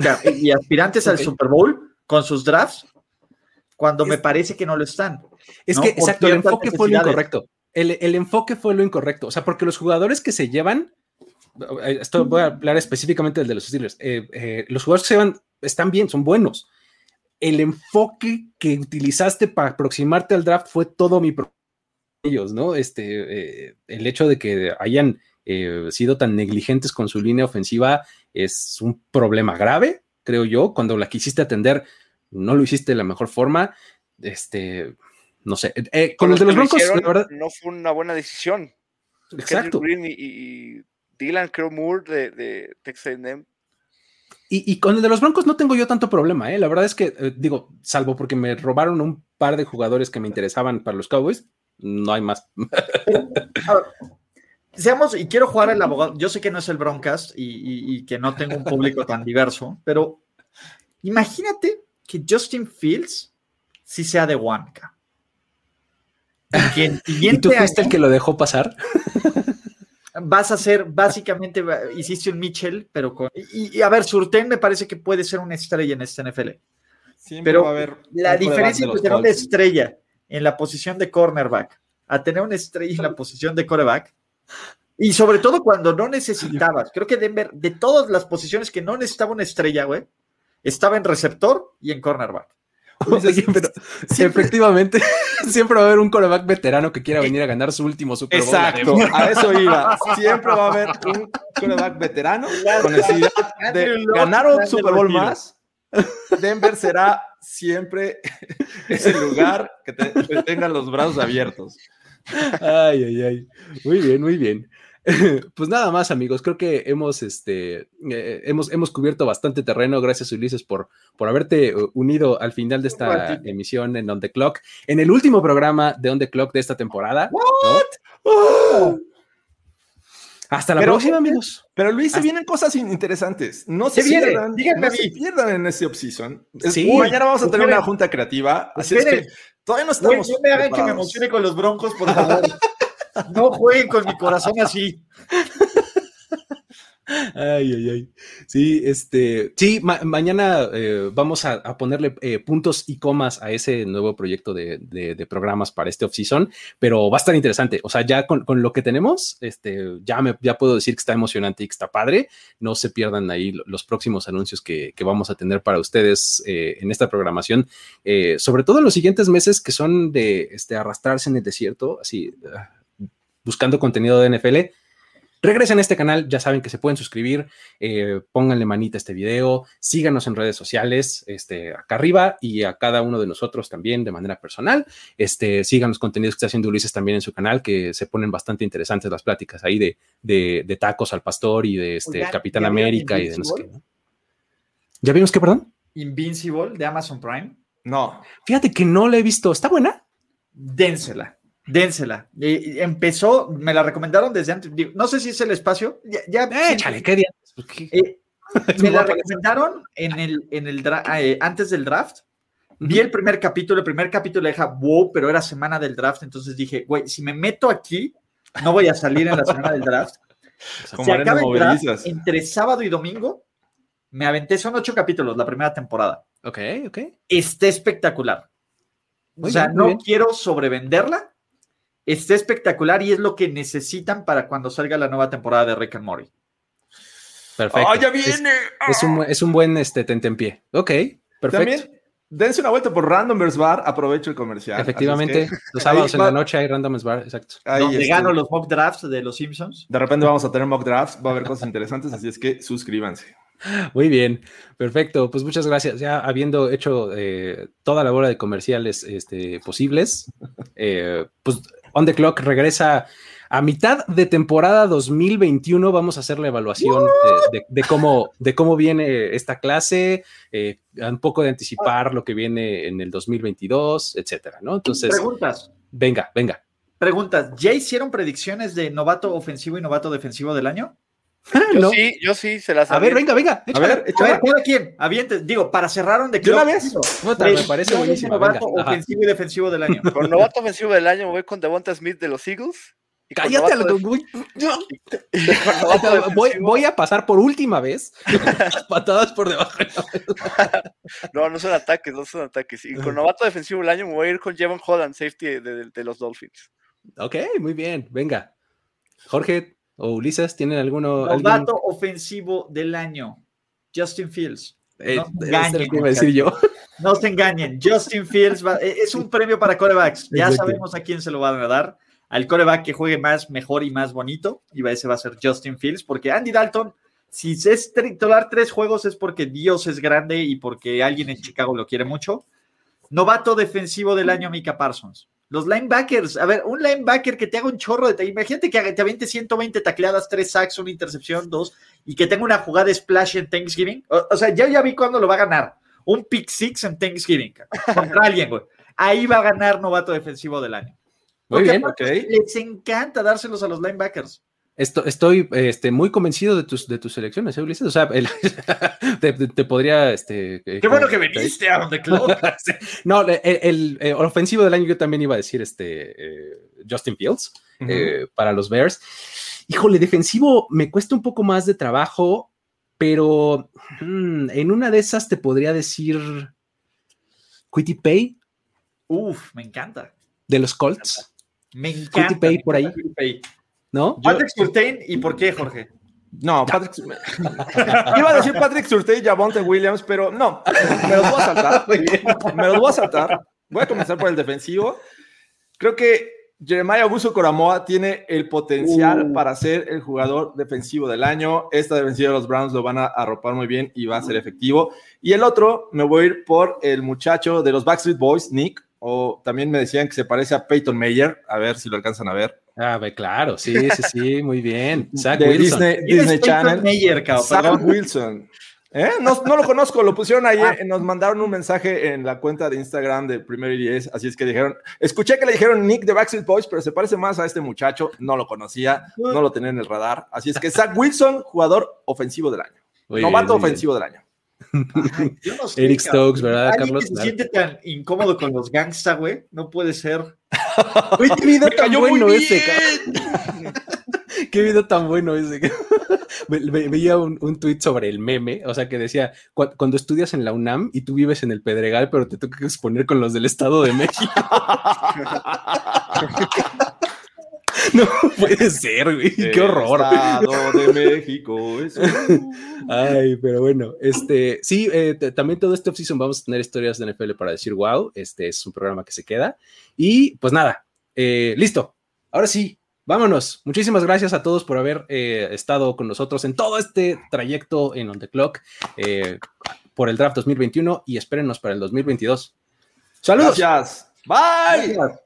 aspirantes al. <laughs> Super Bowl con sus drafts, cuando me parece que no lo están. Es ¿no? que, Por exacto, el enfoque fue lo incorrecto. El, el enfoque fue lo incorrecto. O sea, porque los jugadores que se llevan, eh, esto voy a hablar específicamente del de los Steelers, eh, eh, los jugadores que se llevan están bien, son buenos. El enfoque que utilizaste para aproximarte al draft fue todo mi problema. Ellos, ¿no? Este, eh, el hecho de que hayan eh, sido tan negligentes con su línea ofensiva es un problema grave, creo yo. Cuando la quisiste atender, no lo hiciste de la mejor forma. Este, no sé. Eh, con el de que los lo Broncos, hicieron, la verdad, No fue una buena decisión. exacto. Green y, Dylan, creo, Moore de, de Texas A&M. Y, y, con el de los Broncos no tengo yo tanto problema, ¿eh? La verdad es que, eh, digo, salvo porque me robaron un par de jugadores que me interesaban para los Cowboys, no hay más. <laughs> seamos, y quiero jugar el abogado, yo sé que no es el Broncast y, y, y que no tengo un público tan diverso, pero imagínate que Justin Fields sí sea de Wanka. Y, que el <laughs> ¿Y tú fuiste año, el que lo dejó pasar? vas a ser, básicamente, hiciste un Mitchell, pero con... Y, y, a ver, Surten me parece que puede ser una estrella en este NFL. Siempre pero va a haber la diferencia entre tener una estrella en la posición de cornerback a tener una estrella en la posición de coreback, y sobre todo cuando no necesitabas, <laughs> creo que Denver, de todas las posiciones que no necesitaba una estrella, güey, estaba en receptor y en cornerback. Oye, pero <laughs> efectivamente, <laughs> siempre va a haber un coreback veterano que quiera venir a ganar su último Super Bowl. Exacto, a eso iba. Siempre va a haber un coreback veterano con necesidad de ganar un Super Bowl más. Denver será siempre ese lugar que, te, que tengan los brazos abiertos. Ay, ay, ay. Muy bien, muy bien. <laughs> Pues nada más, amigos. Creo que hemos, este, eh, hemos, hemos cubierto bastante terreno. Gracias, Ulises, por, por haberte unido al final de esta emisión en On the Clock, en el último programa de On the Clock de esta temporada. ¿no? Oh. Hasta la pero, próxima, amigos. Pero Luis, se vienen cosas interesantes. No se viene? pierdan, Díganme no se pierdan en este offseason. Sí. Mañana vamos a tener una junta creativa. Así es que todavía no estamos. No me hagan que me emocione con los broncos, por favor. no jueguen con mi corazón así. Ay, ay, ay. Sí, este, sí, ma mañana eh, vamos a, ponerle eh, puntos y comas a ese nuevo proyecto de, de, programas para este off-season, pero va a estar interesante. O sea, ya con, con, lo que tenemos, este, ya, me, ya puedo decir que está emocionante y que está padre. No se pierdan ahí los próximos anuncios que, que vamos a tener para ustedes eh, en esta programación, eh, sobre todo en los siguientes meses que son de este, arrastrarse en el desierto, así, uh, buscando contenido de NFL Regresen a este canal, ya saben que se pueden suscribir, eh, pónganle manita a este video, síganos en redes sociales, este, acá arriba y a cada uno de nosotros también de manera personal. Este, sigan los contenidos que está haciendo Ulises también en su canal, que se ponen bastante interesantes las pláticas ahí de, de, de tacos al pastor y de este, Capitán América y de no sé qué. ¿Ya vimos qué, perdón? Invincible de Amazon Prime. No. Fíjate que no la he visto. ¿Está buena? Dénsela. Dénsela. Eh, empezó, me la recomendaron desde antes. Digo, no sé si es el espacio. Ya, ya Échale, ¿qué día? Eh, <laughs> me la recomendaron en el, en el eh, antes del draft. Vi el primer capítulo, el primer capítulo deja wow, pero era semana del draft, entonces dije, güey, si me meto aquí, no voy a salir en la semana del draft. <laughs> Como Se acaba el draft entre sábado y domingo. Me aventé, son ocho capítulos la primera temporada. Ok, ok. Está espectacular. Muy o sea, bien, no bien. quiero sobrevenderla. Está espectacular y es lo que necesitan para cuando salga la nueva temporada de Rick and Morty. Perfecto. ¡Oh, ya viene! Es, es, un, es un buen este, tentempié. Ok, perfecto. También dense una vuelta por Randomers Bar, aprovecho el comercial. Efectivamente, que, los sábados en va, la noche hay Randomers Bar, exacto. Ahí donde gano los mock drafts de los Simpsons. De repente vamos a tener mock drafts, va a haber cosas interesantes, así es que suscríbanse. Muy bien, perfecto. Pues muchas gracias. Ya habiendo hecho eh, toda la bola de comerciales este, posibles, eh, pues On the Clock regresa a mitad de temporada 2021. Vamos a hacer la evaluación de, de, de, cómo, de cómo viene esta clase, eh, un poco de anticipar lo que viene en el 2022, etcétera, ¿no? Entonces, preguntas. Venga, venga. Preguntas. ¿Ya hicieron predicciones de novato ofensivo y novato defensivo del año? <laughs> Yo no. sí, yo sí, se las A ver, venga, venga. A ver, a ver, cada. Aviente, digo, para cerrar un de una vez. Puta, me parece buenísimo. Novato venga. ofensivo Ajá. y defensivo del año. Con novato ofensivo del año me voy con Devonta Smith de los Eagles. Cállate, a lo que voy. voy, voy, a pasar por última vez <laughs> las patadas por debajo. no, no son ataques, no son ataques. Y con novato defensivo del año me voy a ir con Jevon Holland, safety de, de, de los Dolphins. Ok, muy bien, venga. Jorge o Ulises, ¿tienen alguno? Novato alguien? ofensivo del año, Justin Fields. Eh, no, que decir yo. <laughs> no se engañen, Justin Fields va, eh, es un premio para corebacks. Ya sabemos a quién se lo van a dar. Al coreback que juegue más, mejor y más bonito. Y ese va a ser Justin Fields, porque Andy Dalton, si es titular tres juegos, es porque Dios es grande y porque alguien en Chicago lo quiere mucho. Novato defensivo del año, Mika Parsons. Los linebackers, a ver, un linebacker que te haga un chorro de. Imagínate que te aviente 120 tacleadas, 3 sacks, una intercepción, 2, y que tenga una jugada splash en Thanksgiving. O, o sea, ya, ya vi cuándo lo va a ganar. Un pick six en Thanksgiving <laughs> contra alguien, güey. Ahí va a ganar novato defensivo del año. Muy Porque bien. aparte ok. Les encanta dárselos a los linebackers. Esto, estoy este, muy convencido de tus, de tus elecciones, ¿eh, Ulises? O sea, el- <laughs> te, te- podría. Este, eh, Qué bueno que viniste a donde. <laughs> No, el, el, eh, ofensivo del año yo también iba a decir este eh, Justin Fields para los Bears. Híjole, defensivo me cuesta un poco más de trabajo, pero mm, en una de esas te podría decir Quitty Pay Uf, me encanta. de los Colts, Me encanta. Quitty Pay por ahí. Pay. ¿No? Patrick Surtain, ¿y por qué, Jorge? No, Patrick. <laughs> Iba a decir Patrick Surtain y Javonte Williams, pero no. Me los voy a saltar. <laughs> Me los voy a saltar. Voy a comenzar por el defensivo. Creo que Jeremiah Abuso Coramoa tiene el potencial Uh. para ser el jugador defensivo del año. Esta defensiva de los Browns lo van a arropar muy bien y va a ser efectivo. Y el otro, me voy a ir por el muchacho de los Backstreet Boys, Nick. O también me decían que se parece a Peyton Mayer. A ver si lo alcanzan a ver. Ah, ve, claro, sí, sí, sí, muy bien. <laughs> Zach de Wilson. Disney, ¿Quién es Disney Channel. Mayer, Perdón. Wilson. ¿Eh? No, no lo conozco, lo pusieron ahí, Ah. eh, nos mandaron un mensaje en la cuenta de Instagram de Primero y Diez, así es que dijeron, escuché que le dijeron Nick de Backstreet Boys, pero se parece más a este muchacho, no lo conocía, no lo tenía en el radar, así es que Zach Wilson, jugador ofensivo del año, Muy novato bien, ofensivo del año. Ay, yo no <laughs> sé, Eric. Stokes, ¿verdad, Carlos? se siente tan incómodo con los gangsta, güey. No puede ser. <laughs> <laughs> Qué video tan bueno ese. Qué video tan bueno ese. Ve- ve- veía un, un tuit sobre el meme, o sea, que decía, "Cu- cuando estudias en la UNAM y tú vives en el Pedregal, pero te toca exponer con los del Estado de México. <laughs> <laughs> no puede ser, güey. Qué horror. Estado de <laughs> México. eso. <laughs> Ay, pero bueno, este, sí, eh, también todo este offseason vamos a tener historias de NFL para decir wow, este es un programa que se queda. Y pues nada, eh, listo. Ahora sí, vámonos. Muchísimas gracias a todos por haber eh, estado con nosotros en todo este trayecto en On The Clock por el draft 2021 y espérennos para el 2022. Saludos. Gracias. Bye. Gracias.